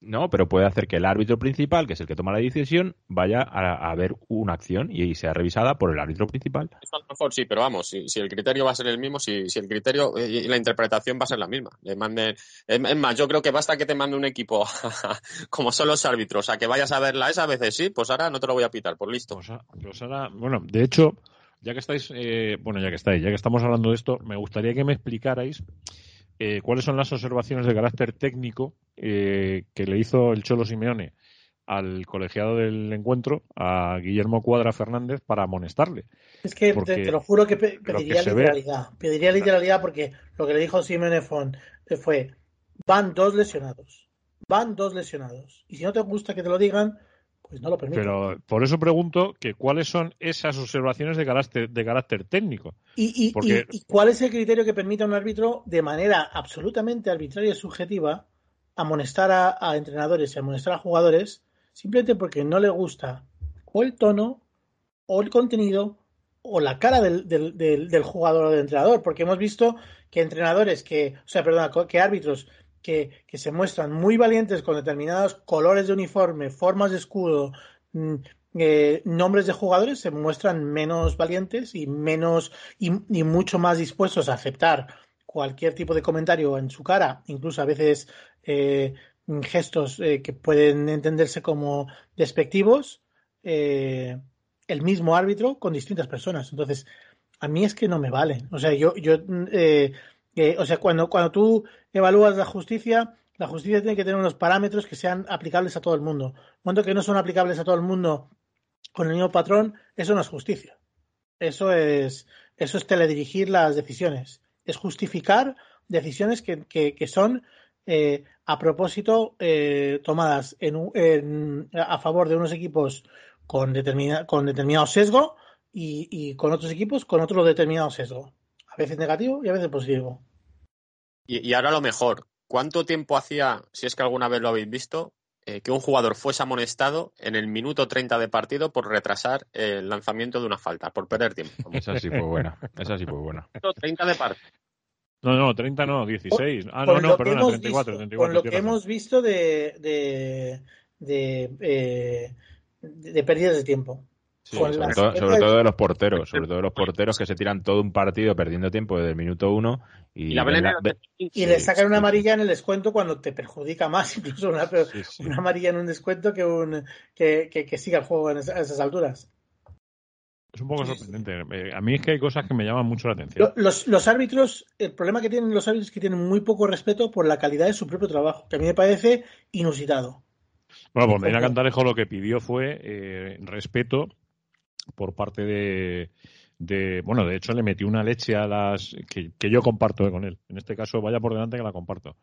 No, pero puede hacer que el árbitro principal, que es el que toma la decisión, vaya a, a ver una acción y sea revisada por el árbitro principal. Eso a lo mejor sí, pero vamos, si, si el criterio va a ser el mismo, si, si el criterio eh, y la interpretación va a ser la misma. Le manden, es, más, yo creo que basta que te mande un equipo como son los árbitros, a que vayas a verla esa, a veces sí, pues ahora no te lo voy a pitar, por listo. Pues, a- pues ahora, bueno, de hecho, ya que estáis, eh, bueno, ya que estáis, ya que estamos hablando de esto, me gustaría que me explicarais eh, cuáles son las observaciones de carácter técnico eh, que le hizo el Cholo Simeone al colegiado del encuentro, a Guillermo Cuadra Fernández, para amonestarle. Es que te, te lo juro que pe- pediría que se ve- literalidad. Pediría literalidad porque lo que le dijo Simeone fue van dos lesionados. Van dos lesionados. Y si no te gusta que te lo digan, pues no lo permito. Pero por eso pregunto que cuáles son esas observaciones de carácter, de carácter técnico. ¿Y, y, porque- y- y cuál es el criterio que permite a un árbitro de manera absolutamente arbitraria y subjetiva amonestar a, a entrenadores y amonestar a jugadores simplemente porque no le gusta o el tono, o el contenido, o la cara del, del, del, del jugador o del entrenador, porque hemos visto que entrenadores que, o sea, perdona, que árbitros que, se muestran muy valientes con determinados colores de uniforme, formas de escudo, mm, eh, nombres de jugadores se muestran menos valientes y menos y, mucho más dispuestos a aceptar cualquier tipo de comentario en su cara, incluso a veces eh, gestos eh, que pueden entenderse como despectivos, el mismo árbitro con distintas personas. Entonces, a mí es que no me valen. O sea, yo, yo eh, o sea, cuando, cuando tú evalúas la justicia, la justicia tiene que tener unos parámetros que sean aplicables a todo el mundo. Cuando que no son aplicables a todo el mundo con el mismo patrón, eso no es justicia. Eso es, eso es teledirigir las decisiones. Es justificar decisiones que, que, que son eh, a propósito eh, tomadas en, en, a favor de unos equipos con, determina, con determinado sesgo y, y, con otros equipos con otro determinado sesgo. A veces negativo y a veces positivo. Y, y ahora lo mejor, ¿cuánto tiempo hacía, si es que alguna vez lo habéis visto, eh, que un jugador fuese amonestado en el minuto 30 de partido por retrasar el lanzamiento de una falta, por perder tiempo? Esa sí fue buena. Esa sí fue buena. 30 de partido. No, no, 30 no, 16. Ah, no, no, perdona, 34, 34. Con lo que hemos visto de, de, de, eh, de pérdidas de tiempo. Sí, sobre, todo, sobre, todo, de los porteros, sobre todo de los porteros que se tiran todo un partido perdiendo tiempo desde el minuto uno y, y, la la... y sí, le sacan una amarilla en el descuento cuando te perjudica más, incluso una, sí, una amarilla en un descuento que, un, que, que, que siga el juego en esas, a esas alturas. Es un poco sorprendente. Eh, A mí es que hay cosas que me llaman mucho la atención. Los, los, árbitros, el problema que tienen los árbitros es que tienen muy poco respeto por la calidad de su propio trabajo, que a mí me parece inusitado. Bueno, pues Medina Cantalejo lo que pidió fue eh, respeto por parte de, bueno, de hecho le metió una leche a las que, yo comparto eh, con él. En este caso, vaya por delante que la comparto.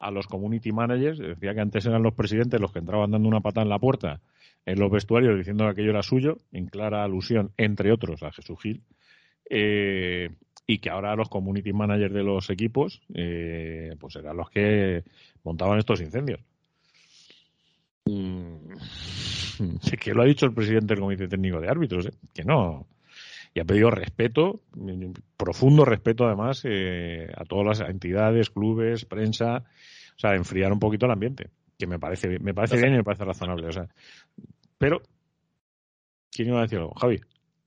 A los community managers, decía que antes eran los presidentes los que entraban dando una patada en la puerta en los vestuarios diciendo que aquello era suyo, en clara alusión, entre otros, a Jesús Gil. Eh, y que ahora los community managers de los equipos eh, pues eran los que montaban estos incendios. Mm, que lo ha dicho el presidente del Comité Técnico de Árbitros, ¿eh? que no. Y ha pedido respeto, profundo respeto además eh, a todas las entidades, clubes, prensa, o sea, enfriar un poquito el ambiente, que me parece, me parece bien y me parece razonable. O sea, pero, ¿quién iba a decir algo? Javi.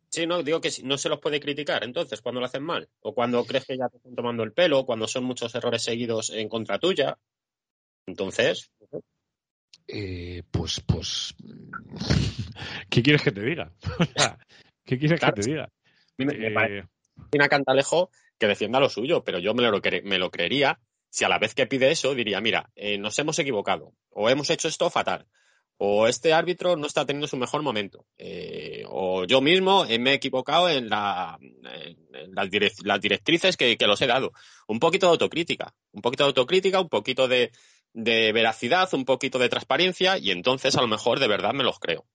Sí, no, digo que no se los puede criticar entonces cuando lo hacen mal, o cuando crees que ya te están tomando el pelo, o cuando son muchos errores seguidos en contra tuya. Entonces. Eh, pues, pues. ¿Qué quieres que te diga? ¿Qué quieres claro, que te diga? Me, me parece una Cantalejo que defienda lo suyo, pero yo me lo, me lo creería si a la vez que pide eso diría, mira, eh, nos hemos equivocado, o hemos hecho esto fatal, o este árbitro no está teniendo su mejor momento, eh, o yo mismo me he equivocado en, la, en las, direct, las, directrices que, que, los he dado. Un poquito de autocrítica, un poquito de autocrítica, un poquito de, de, veracidad, un poquito de transparencia, y entonces a lo mejor de verdad me los creo.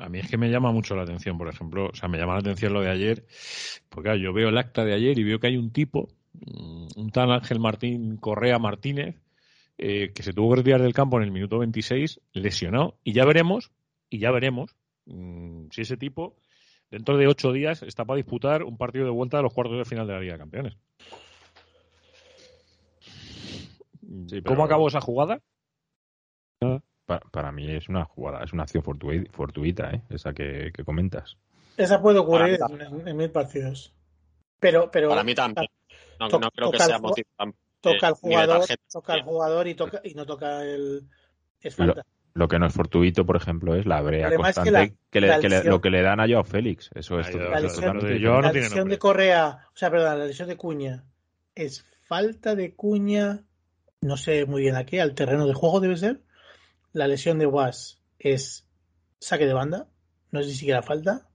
A mí es que me llama mucho la atención, por ejemplo, o sea, me llama la atención lo de ayer, porque yo veo el acta de ayer y veo que hay un tipo, un tal Ángel Martín Correa Martínez, eh, que se tuvo que retirar del campo en el minuto 26, lesionado, y ya veremos, y ya veremos mmm, si ese tipo dentro de ocho días está para disputar un partido de vuelta a los cuartos de final de la Liga de Campeones. Sí, pero... ¿Cómo acabó esa jugada? Nada. Para, para, mí es una jugada, es una acción fortuita, ¿eh? esa que, que, comentas. Esa puede ocurrir en, en, mil partidos. Pero, pero para mí también. No, to, no creo que sea motivo. Toca al jugador, toca al jugador y, toca, y no toca el. Es falta. Lo, lo, que no es fortuito, por ejemplo, es la brea constante es que, la, que, le, la lesión, que le, lo que le dan a Joao Félix. Eso es la lesión, de, yo la lesión de Correa, o sea, perdón, la lesión de Cuña es falta de Cuña, no sé muy bien a qué, al terreno de juego debe ser la lesión de Was es saque de banda, no es ni siquiera falta,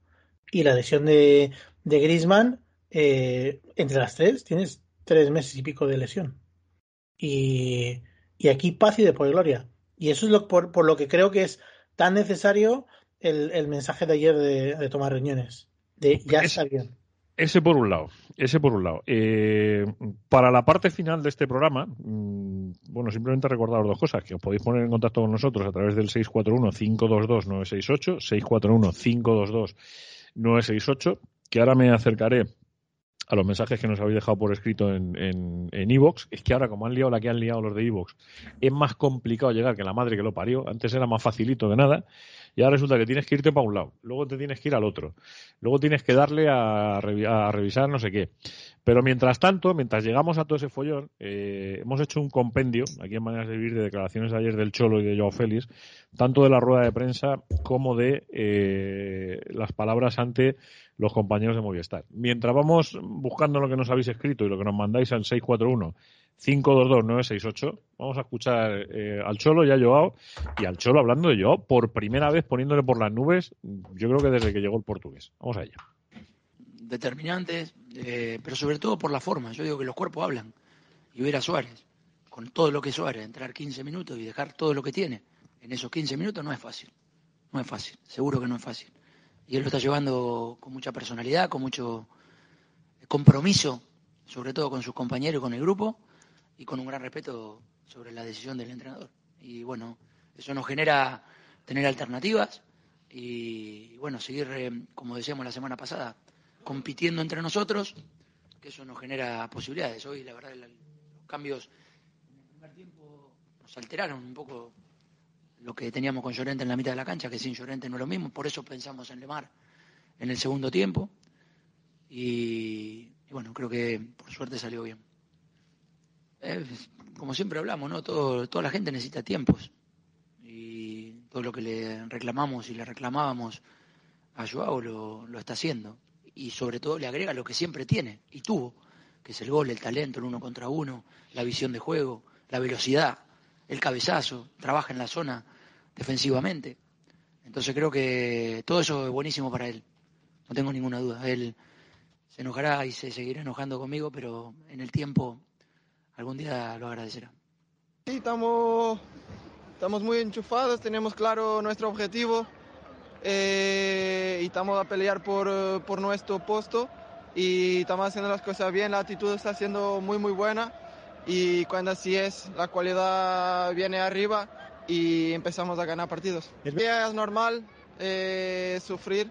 y la lesión de, de Grisman, eh, entre las tres, tienes tres meses y pico de lesión. Y, y aquí paz y de por gloria. Y eso es lo, por, por, lo que creo que es tan necesario el, el mensaje de ayer de, de tomar riñones. De ya está bien. Ese por un lado, ese por un lado. Eh, para la parte final de este programa, mm, bueno, simplemente recordaros dos cosas, que os podéis poner en contacto con nosotros a través del 641-522-968, 641-522-968, que ahora me acercaré a los mensajes que nos habéis dejado por escrito en en, en Evox, es que ahora como han liado la que han liado los de Evox, es más complicado llegar que la madre que lo parió. Antes era más facilito que nada. Y ahora resulta que tienes que irte para un lado, luego te tienes que ir al otro, luego tienes que darle a, revi- a revisar no sé qué. Pero mientras tanto, mientras llegamos a todo ese follón, eh, hemos hecho un compendio, aquí en Maneras de Vivir, de declaraciones de ayer del Cholo y de Joao Félix, tanto de la rueda de prensa como de eh, las palabras ante los compañeros de Movistar. Mientras vamos buscando lo que nos habéis escrito y lo que nos mandáis al 641 522 968, vamos a escuchar eh, al Cholo y a Joao, y al Cholo hablando de Joao por primera vez poniéndole por las nubes, yo creo que desde que llegó el portugués. Vamos a ello. determinantes, eh, pero sobre todo por la forma. Yo digo que los cuerpos hablan. Y ver a Suárez, con todo lo que es Suárez, entrar 15 minutos y dejar todo lo que tiene en esos 15 minutos no es fácil. No es fácil, seguro que no es fácil. Y él lo está llevando con mucha personalidad, con mucho compromiso, sobre todo con sus compañeros y con el grupo, y con un gran respeto sobre la decisión del entrenador. Y bueno, eso nos genera tener alternativas y, bueno, seguir, eh, como decíamos la semana pasada, compitiendo entre nosotros, que eso nos genera posibilidades. Hoy, la verdad, los cambios en el primer tiempo nos alteraron un poco lo que teníamos con Llorente en la mitad de la cancha, que sin Llorente no es lo mismo, por eso pensamos en Lemar en el segundo tiempo. Y bueno, creo que por suerte salió bien. Eh, como siempre hablamos, ¿no? Todo, toda la gente necesita tiempos. Y todo lo que le reclamamos y le reclamábamos a Joao lo, lo está haciendo. Y sobre todo le agrega lo que siempre tiene y tuvo, que es el gol, el talento, el uno contra uno, la visión de juego, la velocidad, el cabezazo, trabaja en la zona defensivamente. Entonces creo que todo eso es buenísimo para él. No tengo ninguna duda. Él se enojará y se seguirá enojando conmigo, pero en el tiempo algún día lo agradecerá. Sí, estamos, estamos muy enchufados, tenemos claro nuestro objetivo eh, y estamos a pelear por, por nuestro puesto y estamos haciendo las cosas bien, la actitud está siendo muy muy buena y cuando así es, la cualidad viene arriba y empezamos a ganar partidos. Es, es normal eh, sufrir,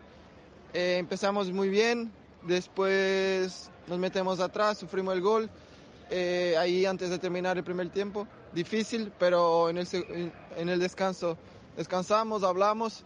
Eh, empezamos muy bien, después nos metemos atrás, sufrimos el gol eh, ahí antes de terminar el primer tiempo. Difícil, pero en el, en- el descanso descansamos, hablamos,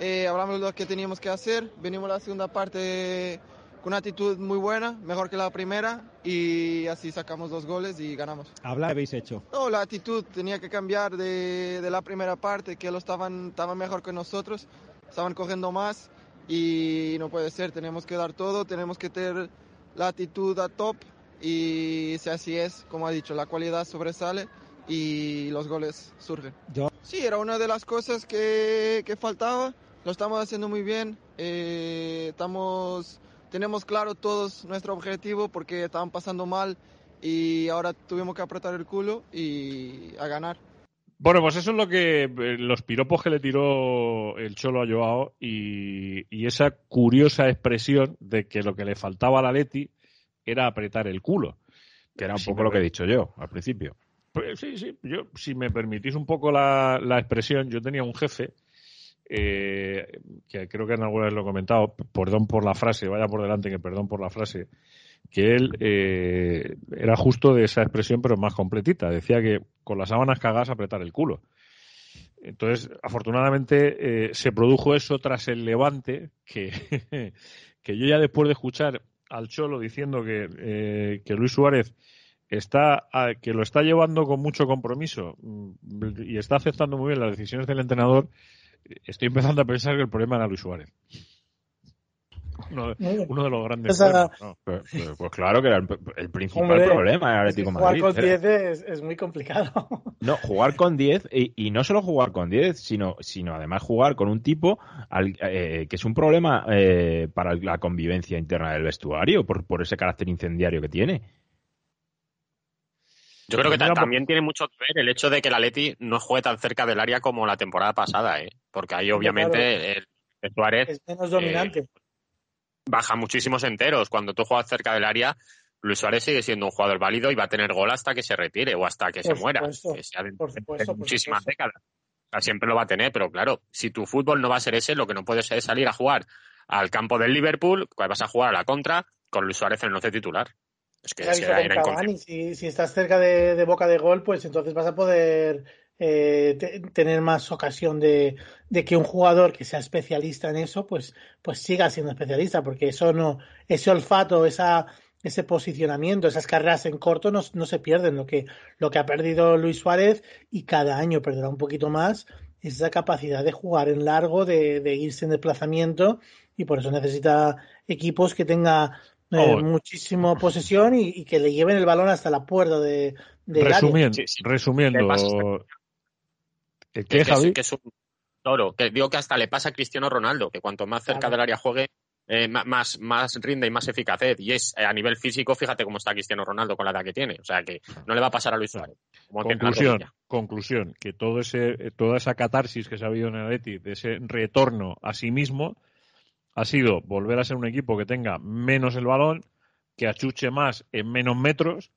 eh, hablamos de lo que teníamos que hacer. Venimos a la segunda parte con una actitud muy buena, mejor que la primera, y así sacamos dos goles y ganamos. Hablar habéis hecho. No, la actitud tenía que cambiar de, de la primera parte, que lo estaban, estaban mejor que nosotros, estaban cogiendo más y no puede ser, tenemos que dar todo, tenemos que tener la actitud a top y si así es, como ha dicho, la cualidad sobresale y los goles surgen. Yo- Sí, era una de las cosas que, que faltaba, lo estamos haciendo muy bien, eh, estamos, tenemos claro todos nuestro objetivo porque estaban pasando mal y ahora tuvimos que apretar el culo y a ganar. Bueno, pues eso es lo que eh, los piropos que le tiró el Cholo a Joao y, y esa curiosa expresión de que lo que le faltaba a la Leti era apretar el culo. Que era un Si poco lo que he dicho yo al principio. Pues sí, sí. Yo, si me permitís un poco la, la expresión, yo tenía un jefe eh, que creo que en alguna vez lo he comentado, perdón por la frase, vaya por delante que perdón por la frase, que él eh, era justo de esa expresión, pero más completita. Decía que con las sábanas cagadas apretar el culo. Entonces, afortunadamente, eh, se produjo eso tras el levante, que, que yo ya después de escuchar al Cholo diciendo que, eh, que Luis Suárez está que lo está llevando con mucho compromiso mm, y está aceptando muy bien las decisiones del entrenador, estoy empezando a pensar que el problema era Luis Suárez. Uno, de- uno de los grandes Esa- problemas, ¿no? Pues, pues- pues claro que era el, el principal Hombre, problema del Es que Atlético de jugar con Era- 10 es, es muy complicado. No, jugar con 10 y, y no solo jugar con 10, sino, sino además jugar con un tipo al- eh, que es un problema eh, para la convivencia interna del vestuario por, por ese carácter incendiario que tiene. Yo creo que también tiene mucho que ver el hecho de que el Atleti no juegue tan cerca del área como la temporada pasada, ¿eh? Porque ahí obviamente el, el Suárez Es menos dominante. Baja muchísimos enteros. Cuando tú juegas cerca del área, Luis Suárez sigue siendo un jugador válido y va a tener gol hasta que se retire o hasta que se muera, que sea dentro de muchísimas décadas. siempre lo va a tener, pero claro, si tu fútbol no va a ser ese, lo que no puedes es salir a jugar al campo del Liverpool, vas a jugar a la contra con Luis Suárez en el once titular. Es que si, si, estás cerca de, boca de gol, pues entonces vas a poder eh, tener más ocasión de, que un jugador que sea especialista en eso, pues, pues siga siendo especialista, porque eso no, ese olfato, esa, ese posicionamiento, esas carreras en corto no, no se pierden. Lo que, lo que ha perdido Luis Suárez y cada año perderá un poquito más es esa capacidad de jugar en largo, de, de irse en desplazamiento y por eso necesita equipos que tenga eh, oh. muchísimo posesión y, que le lleven el balón hasta la puerta de, resumiendo, resumiendo ¿qué, Javi? Que es, un toro que digo que hasta le pasa a Cristiano Ronaldo que cuanto más cerca del área juegue eh, más, más rinde y más eficaz y es eh, a nivel físico fíjate cómo está Cristiano Ronaldo con la edad que tiene. O sea que no le va a pasar a Luis Suárez conclusión conclusión que todo ese toda esa catarsis que se ha habido en el Atleti de ese retorno a sí mismo ha sido volver a ser un equipo que tenga menos el balón, que achuche más en menos metros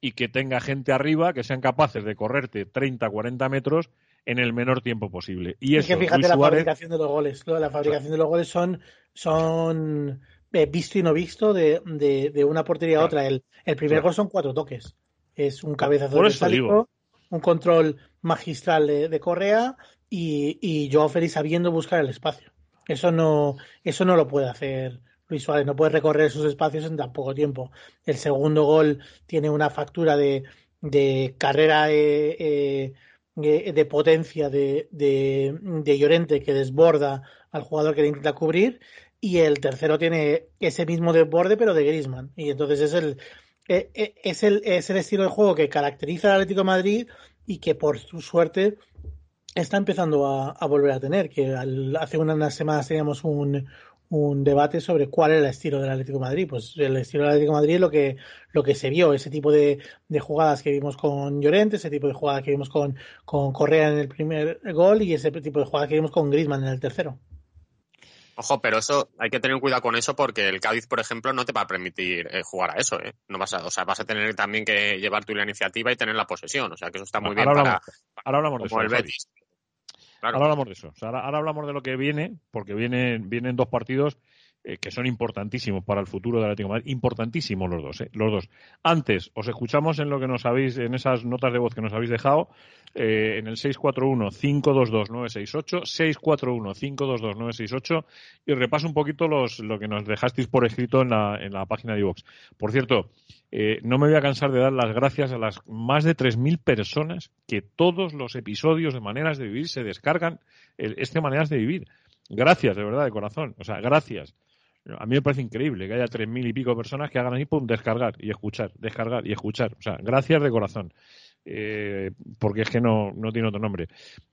y que tenga gente arriba que sean capaces de correrte 30, 40 metros en el menor tiempo posible. Y eso, que fíjate la fabricación de los goles. La fabricación de los goles son, son eh, visto y no visto de, de, una portería a otra. El, el primer gol son cuatro toques. Es un cabezazo de un control magistral de, Correa y, y Joao Félix sabiendo buscar el espacio. Eso no, eso no lo puede hacer Luis Suárez, no puede recorrer esos espacios en tan poco tiempo. El segundo gol tiene una factura de, de carrera eh, eh, de potencia de, de, Llorente que desborda al jugador que le intenta cubrir y el tercero tiene ese mismo desborde pero de Grisman y entonces es el, es el, es el estilo de juego que caracteriza al Atlético de Madrid y que por su suerte está empezando a, volver a tener, que hace unas semanas teníamos un, un debate sobre cuál era el estilo del Atlético de Madrid. Pues el estilo del Atlético de Madrid es lo que, lo que se vio, ese tipo de, de jugadas que vimos con Llorente, ese tipo de jugadas que vimos con, con Correa en el primer gol y ese tipo de jugadas que vimos con Griezmann en el tercero. Ojo, pero eso hay que tener cuidado con eso porque el Cádiz, por ejemplo, no te va a permitir eh, jugar a eso, ¿eh? No vas a, o sea, vas a tener también que llevar tu la iniciativa y tener la posesión, o sea, que eso está muy bien para, ahora hablamos de eso, el Betis. Ahora hablamos de eso. ahora, hablamos de lo que viene, porque vienen, vienen dos partidos eh, que son importantísimos para el futuro del Atlético de Madrid. Importantísimos los dos, eh, los dos. Antes, os escuchamos en lo que nos habéis, en esas notas de voz que nos habéis dejado, eh, en el 641-522-968, 641-522-968, y repaso un poquito los, lo que nos dejasteis por escrito en la, en la página de iVox. Por cierto, eh, no me voy a cansar de dar las gracias a las más de 3.000 personas que todos los episodios de Maneras de Vivir se descargan este Maneras de Vivir. Gracias, de verdad, de corazón. O sea, gracias. A mí me parece increíble que haya 3.000 y pico personas que hagan ahí, pum, descargar y escuchar, descargar y escuchar. O sea, gracias de corazón. Eh, porque es que no, no tiene otro nombre.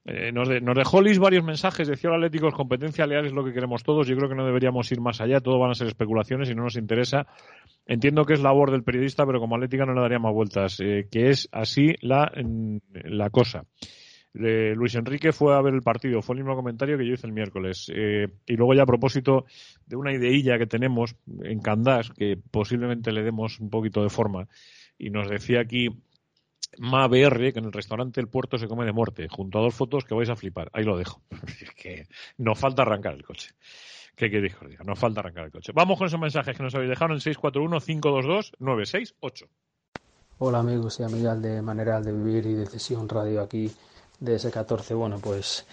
Eh, nos, nos, dejó Liz varios mensajes, decía el Atlético, competencia leal es lo que queremos todos, yo creo que no deberíamos ir más allá, todo van a ser especulaciones y no nos interesa. Entiendo que es labor del periodista, pero como Atlética no le daría más vueltas, eh, que es así la, la cosa. Luis Enrique fue a ver el partido, fue el mismo comentario que yo hice el miércoles. y luego ya a propósito de una ideilla que tenemos en Candás, que posiblemente le demos un poquito de forma, y nos decía aquí MABR, que en el restaurante El Puerto se come de muerte, junto a dos fotos que vais a flipar. Ahí lo dejo. Es que nos falta arrancar el coche. ¿Qué os diga? Nos falta arrancar el coche. Vamos con esos mensajes que nos habéis dejado en 641-522-968. Hola amigos y amigas de Manera de Vivir y Decisión Radio aquí de S14. Bueno, pues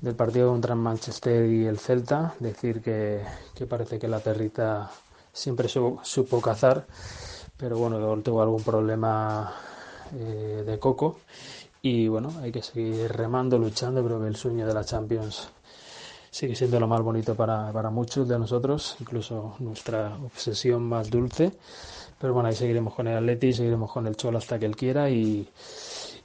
del partido contra Manchester y el Celta, decir que, que parece que la perrita siempre supo cazar, pero bueno, tuvo algún problema eh, de Coco. Y bueno, hay que seguir remando, luchando. Creo que el sueño de la Champions sigue siendo lo más bonito para, para muchos de nosotros, incluso nuestra obsesión más dulce. Pero bueno, ahí seguiremos con el Atleti, seguiremos con el Cholo hasta que él quiera y,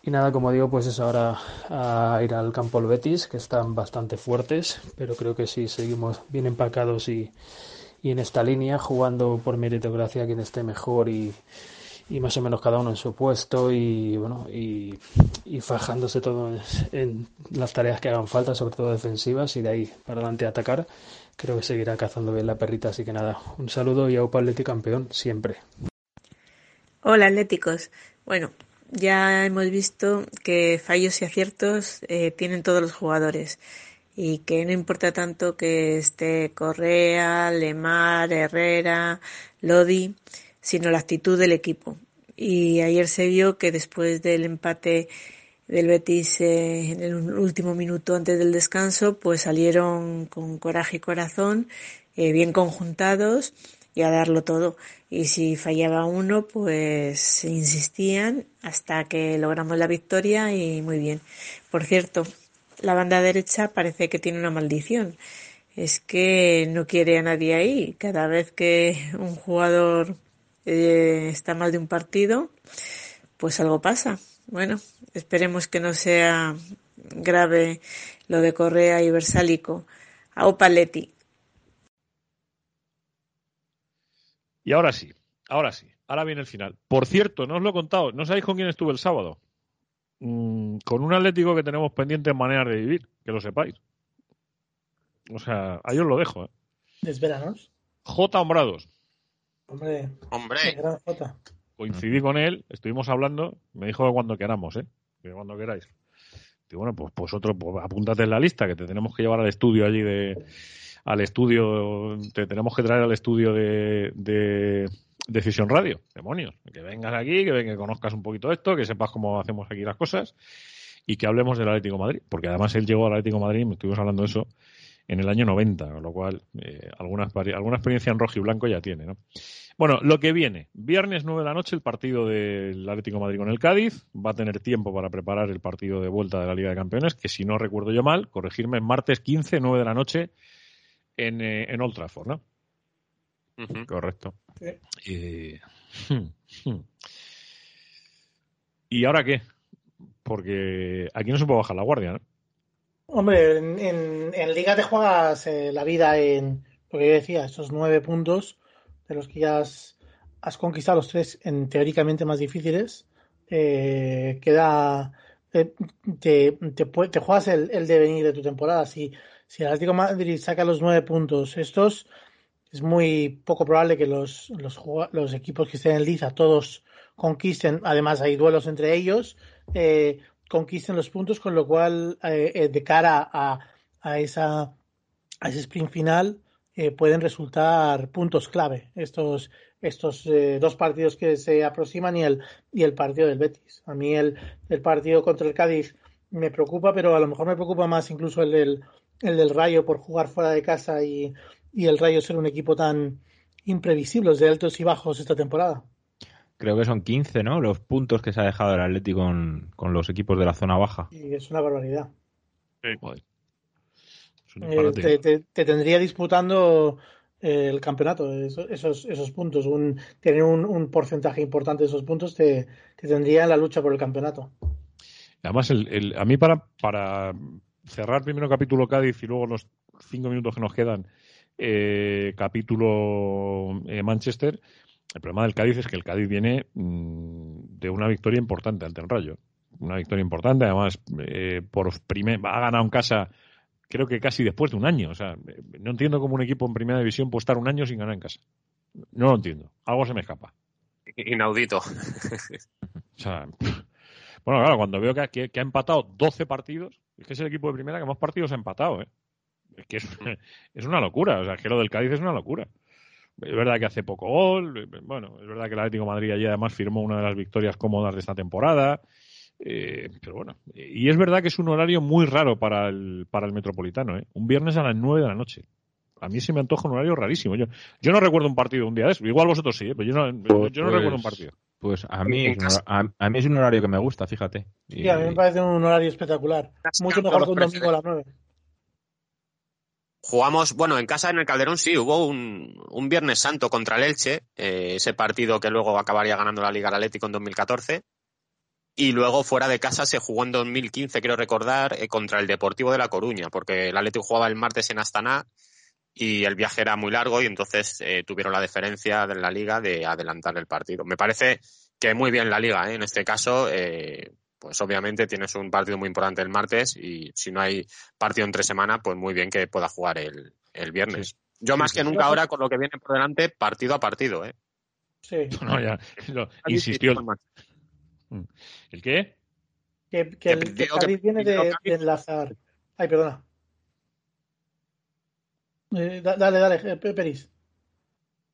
y nada, como digo, pues es ahora a ir al campo el Betis, que están bastante fuertes, pero creo que si seguimos bien empacados y, en esta línea, jugando por meritocracia quien esté mejor y, más o menos cada uno en su puesto y bueno y, fajándose todo en las tareas que hagan falta, sobre todo defensivas y de ahí para adelante atacar. Creo que seguirá cazando bien la perrita, así que nada, un saludo y a Upa Atleti campeón siempre. Hola Atléticos. Bueno, ya hemos visto que fallos y aciertos eh, tienen todos los jugadores y que no importa tanto que esté Correa, Lemar, Herrera, Lodi, sino la actitud del equipo. Y ayer se vio que después del empate del Betis eh, en el último minuto antes del descanso, pues salieron con coraje y corazón, eh, bien conjuntados y a darlo todo. Y si fallaba uno, pues insistían hasta que logramos la victoria y muy bien. Por cierto, la banda derecha parece que tiene una maldición. Es que no quiere a nadie ahí. Cada vez que un jugador eh, está mal de un partido, pues algo pasa. Bueno, esperemos que no sea grave lo de Correa y Versálico. A Opaletti. Y ahora sí, ahora sí, ahora viene el final. Por cierto, no os lo he contado, ¿no sabéis con quién estuve el sábado? Mm, con un Atlético que tenemos pendiente en maneras de vivir, que lo sepáis. O sea, ahí os lo dejo. ¿eh? Desveranos. J. Hombrados. Hombre. Hombre. Gran Jota. Coincidí con él, estuvimos hablando, me dijo que cuando queramos, ¿eh? Que cuando queráis. Y bueno, pues vosotros pues, apúntate en la lista, que te tenemos que llevar al estudio allí de. Al estudio, te tenemos que traer al estudio de, de Decisión Radio. Demonios. Que vengas aquí, que, que conozcas un poquito esto, que sepas cómo hacemos aquí las cosas y que hablemos del Atlético Madrid. Porque además él llegó al Atlético Madrid, me estuvimos hablando de eso, en el año 90, con lo cual eh, alguna, alguna experiencia en rojo y blanco ya tiene, ¿no? Bueno, lo que viene. Viernes 9 de la noche el partido del Atlético Madrid con el Cádiz. Va a tener tiempo para preparar el partido de vuelta de la Liga de Campeones, que si no recuerdo yo mal, corregirme, martes 15, 9 de la noche en, eh, en Old Trafford, ¿no? Correcto. Sí. Eh, ¿Y ahora qué? Porque aquí no se puede bajar la guardia, ¿no? Hombre, en, en, en Liga te juegas eh, la vida en lo que yo decía, esos nueve puntos de los que ya has, has conquistado los tres en teóricamente más difíciles. eh, queda. Te, te, te, pu- te juegas el, el devenir de tu temporada. Si, si el Atlético Madrid saca los nueve puntos estos, es muy poco probable que los, los, los equipos que estén en liza todos conquisten. Además, hay duelos entre ellos. eh, conquisten los puntos, con lo cual, eh, eh, de cara a, a, esa, a ese sprint final, eh, pueden resultar puntos clave estos, estos eh, dos partidos que se aproximan y el, y el partido del Betis. A mí el, el partido contra el Cádiz me preocupa, pero a lo mejor me preocupa más incluso el del, el del Rayo por jugar fuera de casa y, y el Rayo ser un equipo tan imprevisible, de altos y bajos esta temporada. Creo que son 15, ¿no? Los puntos que se ha dejado el Atlético con, con los equipos de la zona baja. Y es una barbaridad. Joder. Un Eh, te, te- te tendría disputando eh, el campeonato, eso- esos, esos puntos. Un, tener un, un porcentaje importante de esos puntos te, te tendría en la lucha por el campeonato. Además, el, el- a mí para, para cerrar primero capítulo Cádiz y luego los cinco minutos que nos quedan, eh, capítulo eh, Manchester, el problema del Cádiz es que el Cádiz viene mm, de una victoria importante ante el Rayo. Una victoria importante, además, eh, por primer, ha ganado en casa, creo que casi después de un año. O sea, eh, no entiendo cómo un equipo en primera división puede estar un año sin ganar en casa. No lo entiendo. Algo se me escapa. Inaudito. O sea, bueno, claro, cuando veo que ha, que- que ha empatado 12 partidos, es que es el equipo de primera que más partidos ha empatado, ¿eh? Es que es, es una locura, o sea, que lo del Cádiz es una locura. Es verdad que hace poco gol, bueno, es verdad que el Atlético de Madrid allí además firmó una de las victorias cómodas de esta temporada, eh, pero bueno, y es verdad que es un horario muy raro para el, para el Metropolitano, ¿eh? Un viernes a las 9 de la noche. A mí se me antoja un horario rarísimo. Yo, yo no recuerdo un partido un día de eso. Igual vosotros sí, ¿eh? pero yo no, yo no Pues- recuerdo un partido. Pues a mí, es un, a, a mí es un horario que me gusta, fíjate. Y- Sí, a mí me parece un horario espectacular. Mucho mejor que un domingo a las 9. Jugamos, bueno, en casa en el Calderón sí, hubo un, un Viernes Santo contra el Elche, eh, ese partido que luego acabaría ganando la Liga Atlético en 2014. Y luego fuera de casa se jugó en 2015, quiero recordar, eh, contra el Deportivo de La Coruña, porque el Atlético jugaba el martes en Astana y el viaje era muy largo y entonces eh, tuvieron la deferencia de la Liga de adelantar el partido. Me parece que muy bien la liga, ¿eh? en este caso, eh, pues obviamente tienes un partido muy importante el martes y si no hay partido entre semana, pues muy bien que pueda jugar el, el viernes. Yo más que nunca ahora, con lo que viene por delante, partido a partido, ¿eh? Sí. No, ya, lo- insistió. el- Mm. ¿El qué? Que, que Que el que Cádiz viene de, de enlazar. Ay, perdona. Eh, da- dale, dale, eh, Pe- Peris.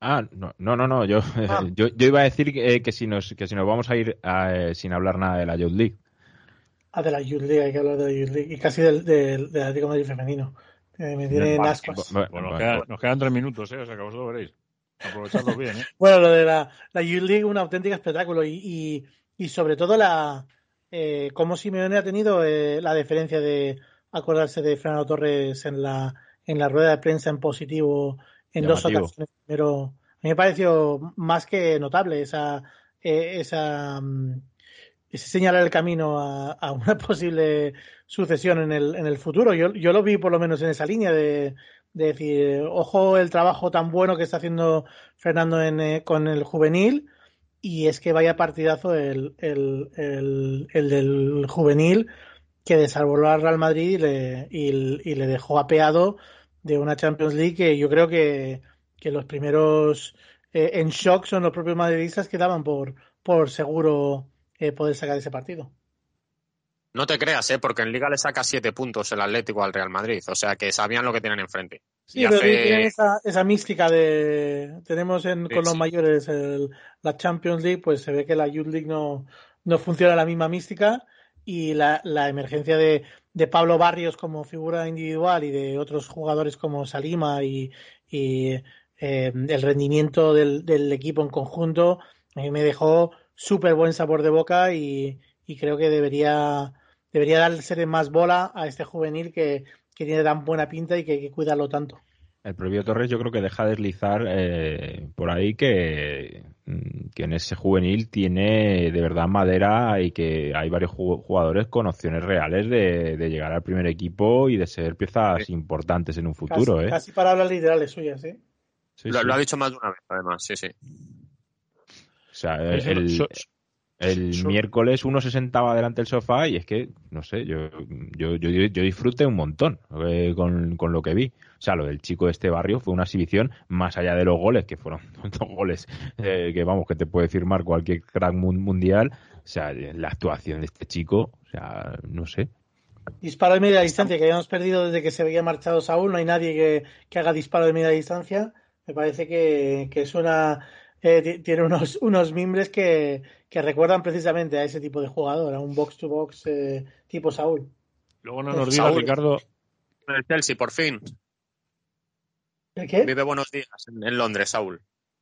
Ah, no, no, no, no, yo, Ah. yo, yo iba a decir que, que si nos, que si nos vamos a ir eh, sin hablar nada de la Youth League. Ah, de la Youth League, hay que hablar de la Youth League. Y casi del, del, del Atlético de Madrid femenino. Eh, me tienen Vale, ascuas. bueno, Bueno, nos, bueno, quedan, nos quedan tres minutos, ¿eh? O sea que vosotros veréis. Aprovechadlo bien, ¿eh? Bueno, lo de la, la Youth League, un auténtico espectáculo. Y, y, y sobre todo la eh, cómo Simeone ha tenido eh, la deferencia de acordarse de Fernando Torres en la, en la rueda de prensa en positivo en dos ocasiones. Pero a mí me pareció más que notable esa, eh, esa mm, ese señalar el camino a, a una posible sucesión en el, en el futuro. Yo, yo lo vi por lo menos en esa línea de, de decir, ojo el trabajo tan bueno que está haciendo Fernando en, eh, con el juvenil y es que vaya partidazo el, el, el, el del juvenil que desarrolló al Real Madrid y le, y, y le dejó apeado de una Champions League que yo creo que, que los primeros eh, en shock son los propios madridistas que daban por, por seguro eh, poder sacar ese partido. No te creas, ¿eh? porque en Liga le saca siete puntos el Atlético al Real Madrid. O sea que sabían lo que tienen enfrente. Sí, Y pero hace- tienen esa, esa mística de tenemos en, Sí, con los sí. mayores el- la Champions League, pues se ve que la Youth League no, no funciona la misma mística y la, la emergencia de, de Pablo Barrios como figura individual y de otros jugadores como Salima y, y, eh, el rendimiento del, del equipo en conjunto mí me dejó súper buen sabor de boca y, y creo que debería debería darse más bola a este juvenil que, que tiene tan buena pinta y que hay que cuidarlo tanto. El propio Torres yo creo que deja deslizar eh, por ahí que, mm, que en ese juvenil tiene de verdad madera y que hay varios ju- jugadores con opciones reales de, de llegar al primer equipo y de ser piezas importantes en un futuro. casi, ¿eh? casi palabras literales suyas, ¿eh? Sí, lo, sí. lo ha dicho más de una vez, además, sí, sí. O sea, el, el miércoles uno se sentaba delante del sofá y es que, no sé, yo, yo, yo, yo disfruté un montón eh, con, con lo que vi. O sea, lo del chico de este barrio fue una exhibición más allá de los goles, que fueron dos goles eh, que, vamos, que te puede firmar cualquier crack mun- mundial. O sea, la actuación de este chico, o sea, no sé. Disparo de media distancia que habíamos perdido desde que se había marchado Saúl. No hay nadie que, que haga disparo de media distancia. Me parece que, que es una. Eh, ti- tiene unos, unos mimbres que, que recuerdan precisamente a ese tipo de jugador, a un box-to-box eh, tipo Saúl. Luego no nos diga, Saúl. Ricardo, el Chelsea, por fin. ¿El qué? Vive buenos días en, en Londres, Saúl.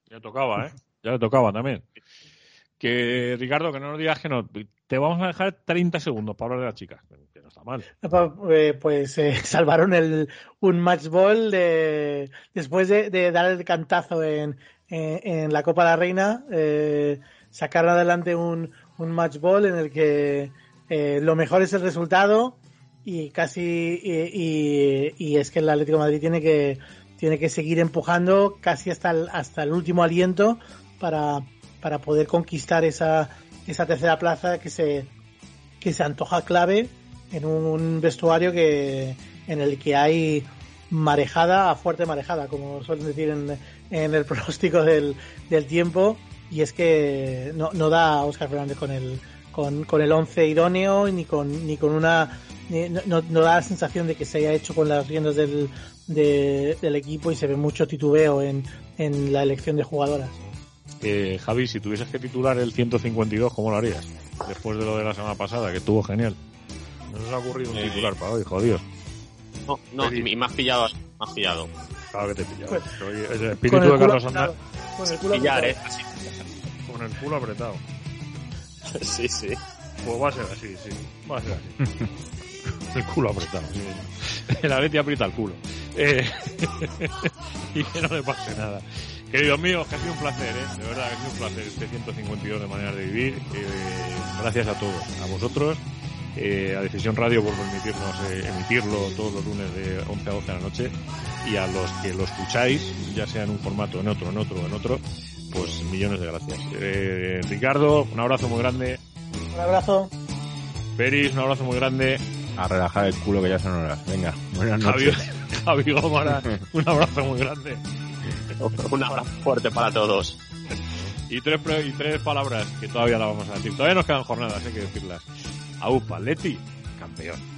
ya tocaba, ¿eh? Ya le tocaba también. Que, Ricardo, que no nos digas que no. Te vamos a dejar 30 segundos para hablar de las chicas. Que no está mal. Eh, Pues eh, salvaron el, un match ball de, después de, de dar el cantazo en, en, en la Copa de la Reina. eh, sacaron adelante un, un match ball en el que eh, lo mejor es el resultado y casi y, y- y es que el Atlético Madrid tiene que tiene que seguir empujando casi hasta el, hasta el último aliento para, para poder conquistar esa, esa tercera plaza que se que se antoja clave en un vestuario que en el que hay marejada a fuerte marejada, como suelen decir en, en el pronóstico del, del tiempo, y es que no, no da a Oscar Fernández con el con, con el 11 idóneo ni con ni con una ni- no, no- no da la sensación de que se haya hecho con las riendas del, de- del equipo y se ve mucho titubeo en, en la elección de jugadoras. Eh, Javi, si tuvieses que titular el 152, ¿cómo lo harías? Después de lo de la semana pasada, que estuvo genial. No se os ha ocurrido un Eh. titular para hoy, jodidos. No, no, y, y me has pillado, me has pillado. Claro que te he pillado. Pues, el espíritu Con el de Carlos Andar con el culo Pillar, apretado. ¿eh? Con el culo apretado. Sí, sí. Pues va a ser así, sí. Va a ser así. el culo apretado. sí. El Atleti aprieta el culo. Eh, y que no le pase nada. Queridos míos, que ha sido un placer, ¿eh? De verdad, que ha sido un placer este 152 de maneras de vivir. Eh, gracias a todos, a vosotros, eh, a Decisión Radio por permitirnos eh, emitirlo todos los lunes de 11 a 12 de la noche y a los que lo escucháis, ya sea en un formato, en otro, en otro, en otro, pues millones de gracias. Eh, Ricardo, un abrazo muy grande. Un abrazo. Peris, un abrazo muy grande. A relajar el culo que ya son horas. Venga, buenas Javi, noches. Javi Gómara, un abrazo muy grande. Un abrazo fuerte para todos. Y tres, y tres palabras que todavía la vamos a decir. Todavía nos quedan jornadas, hay que decirlas. Aupa, Leti, campeón.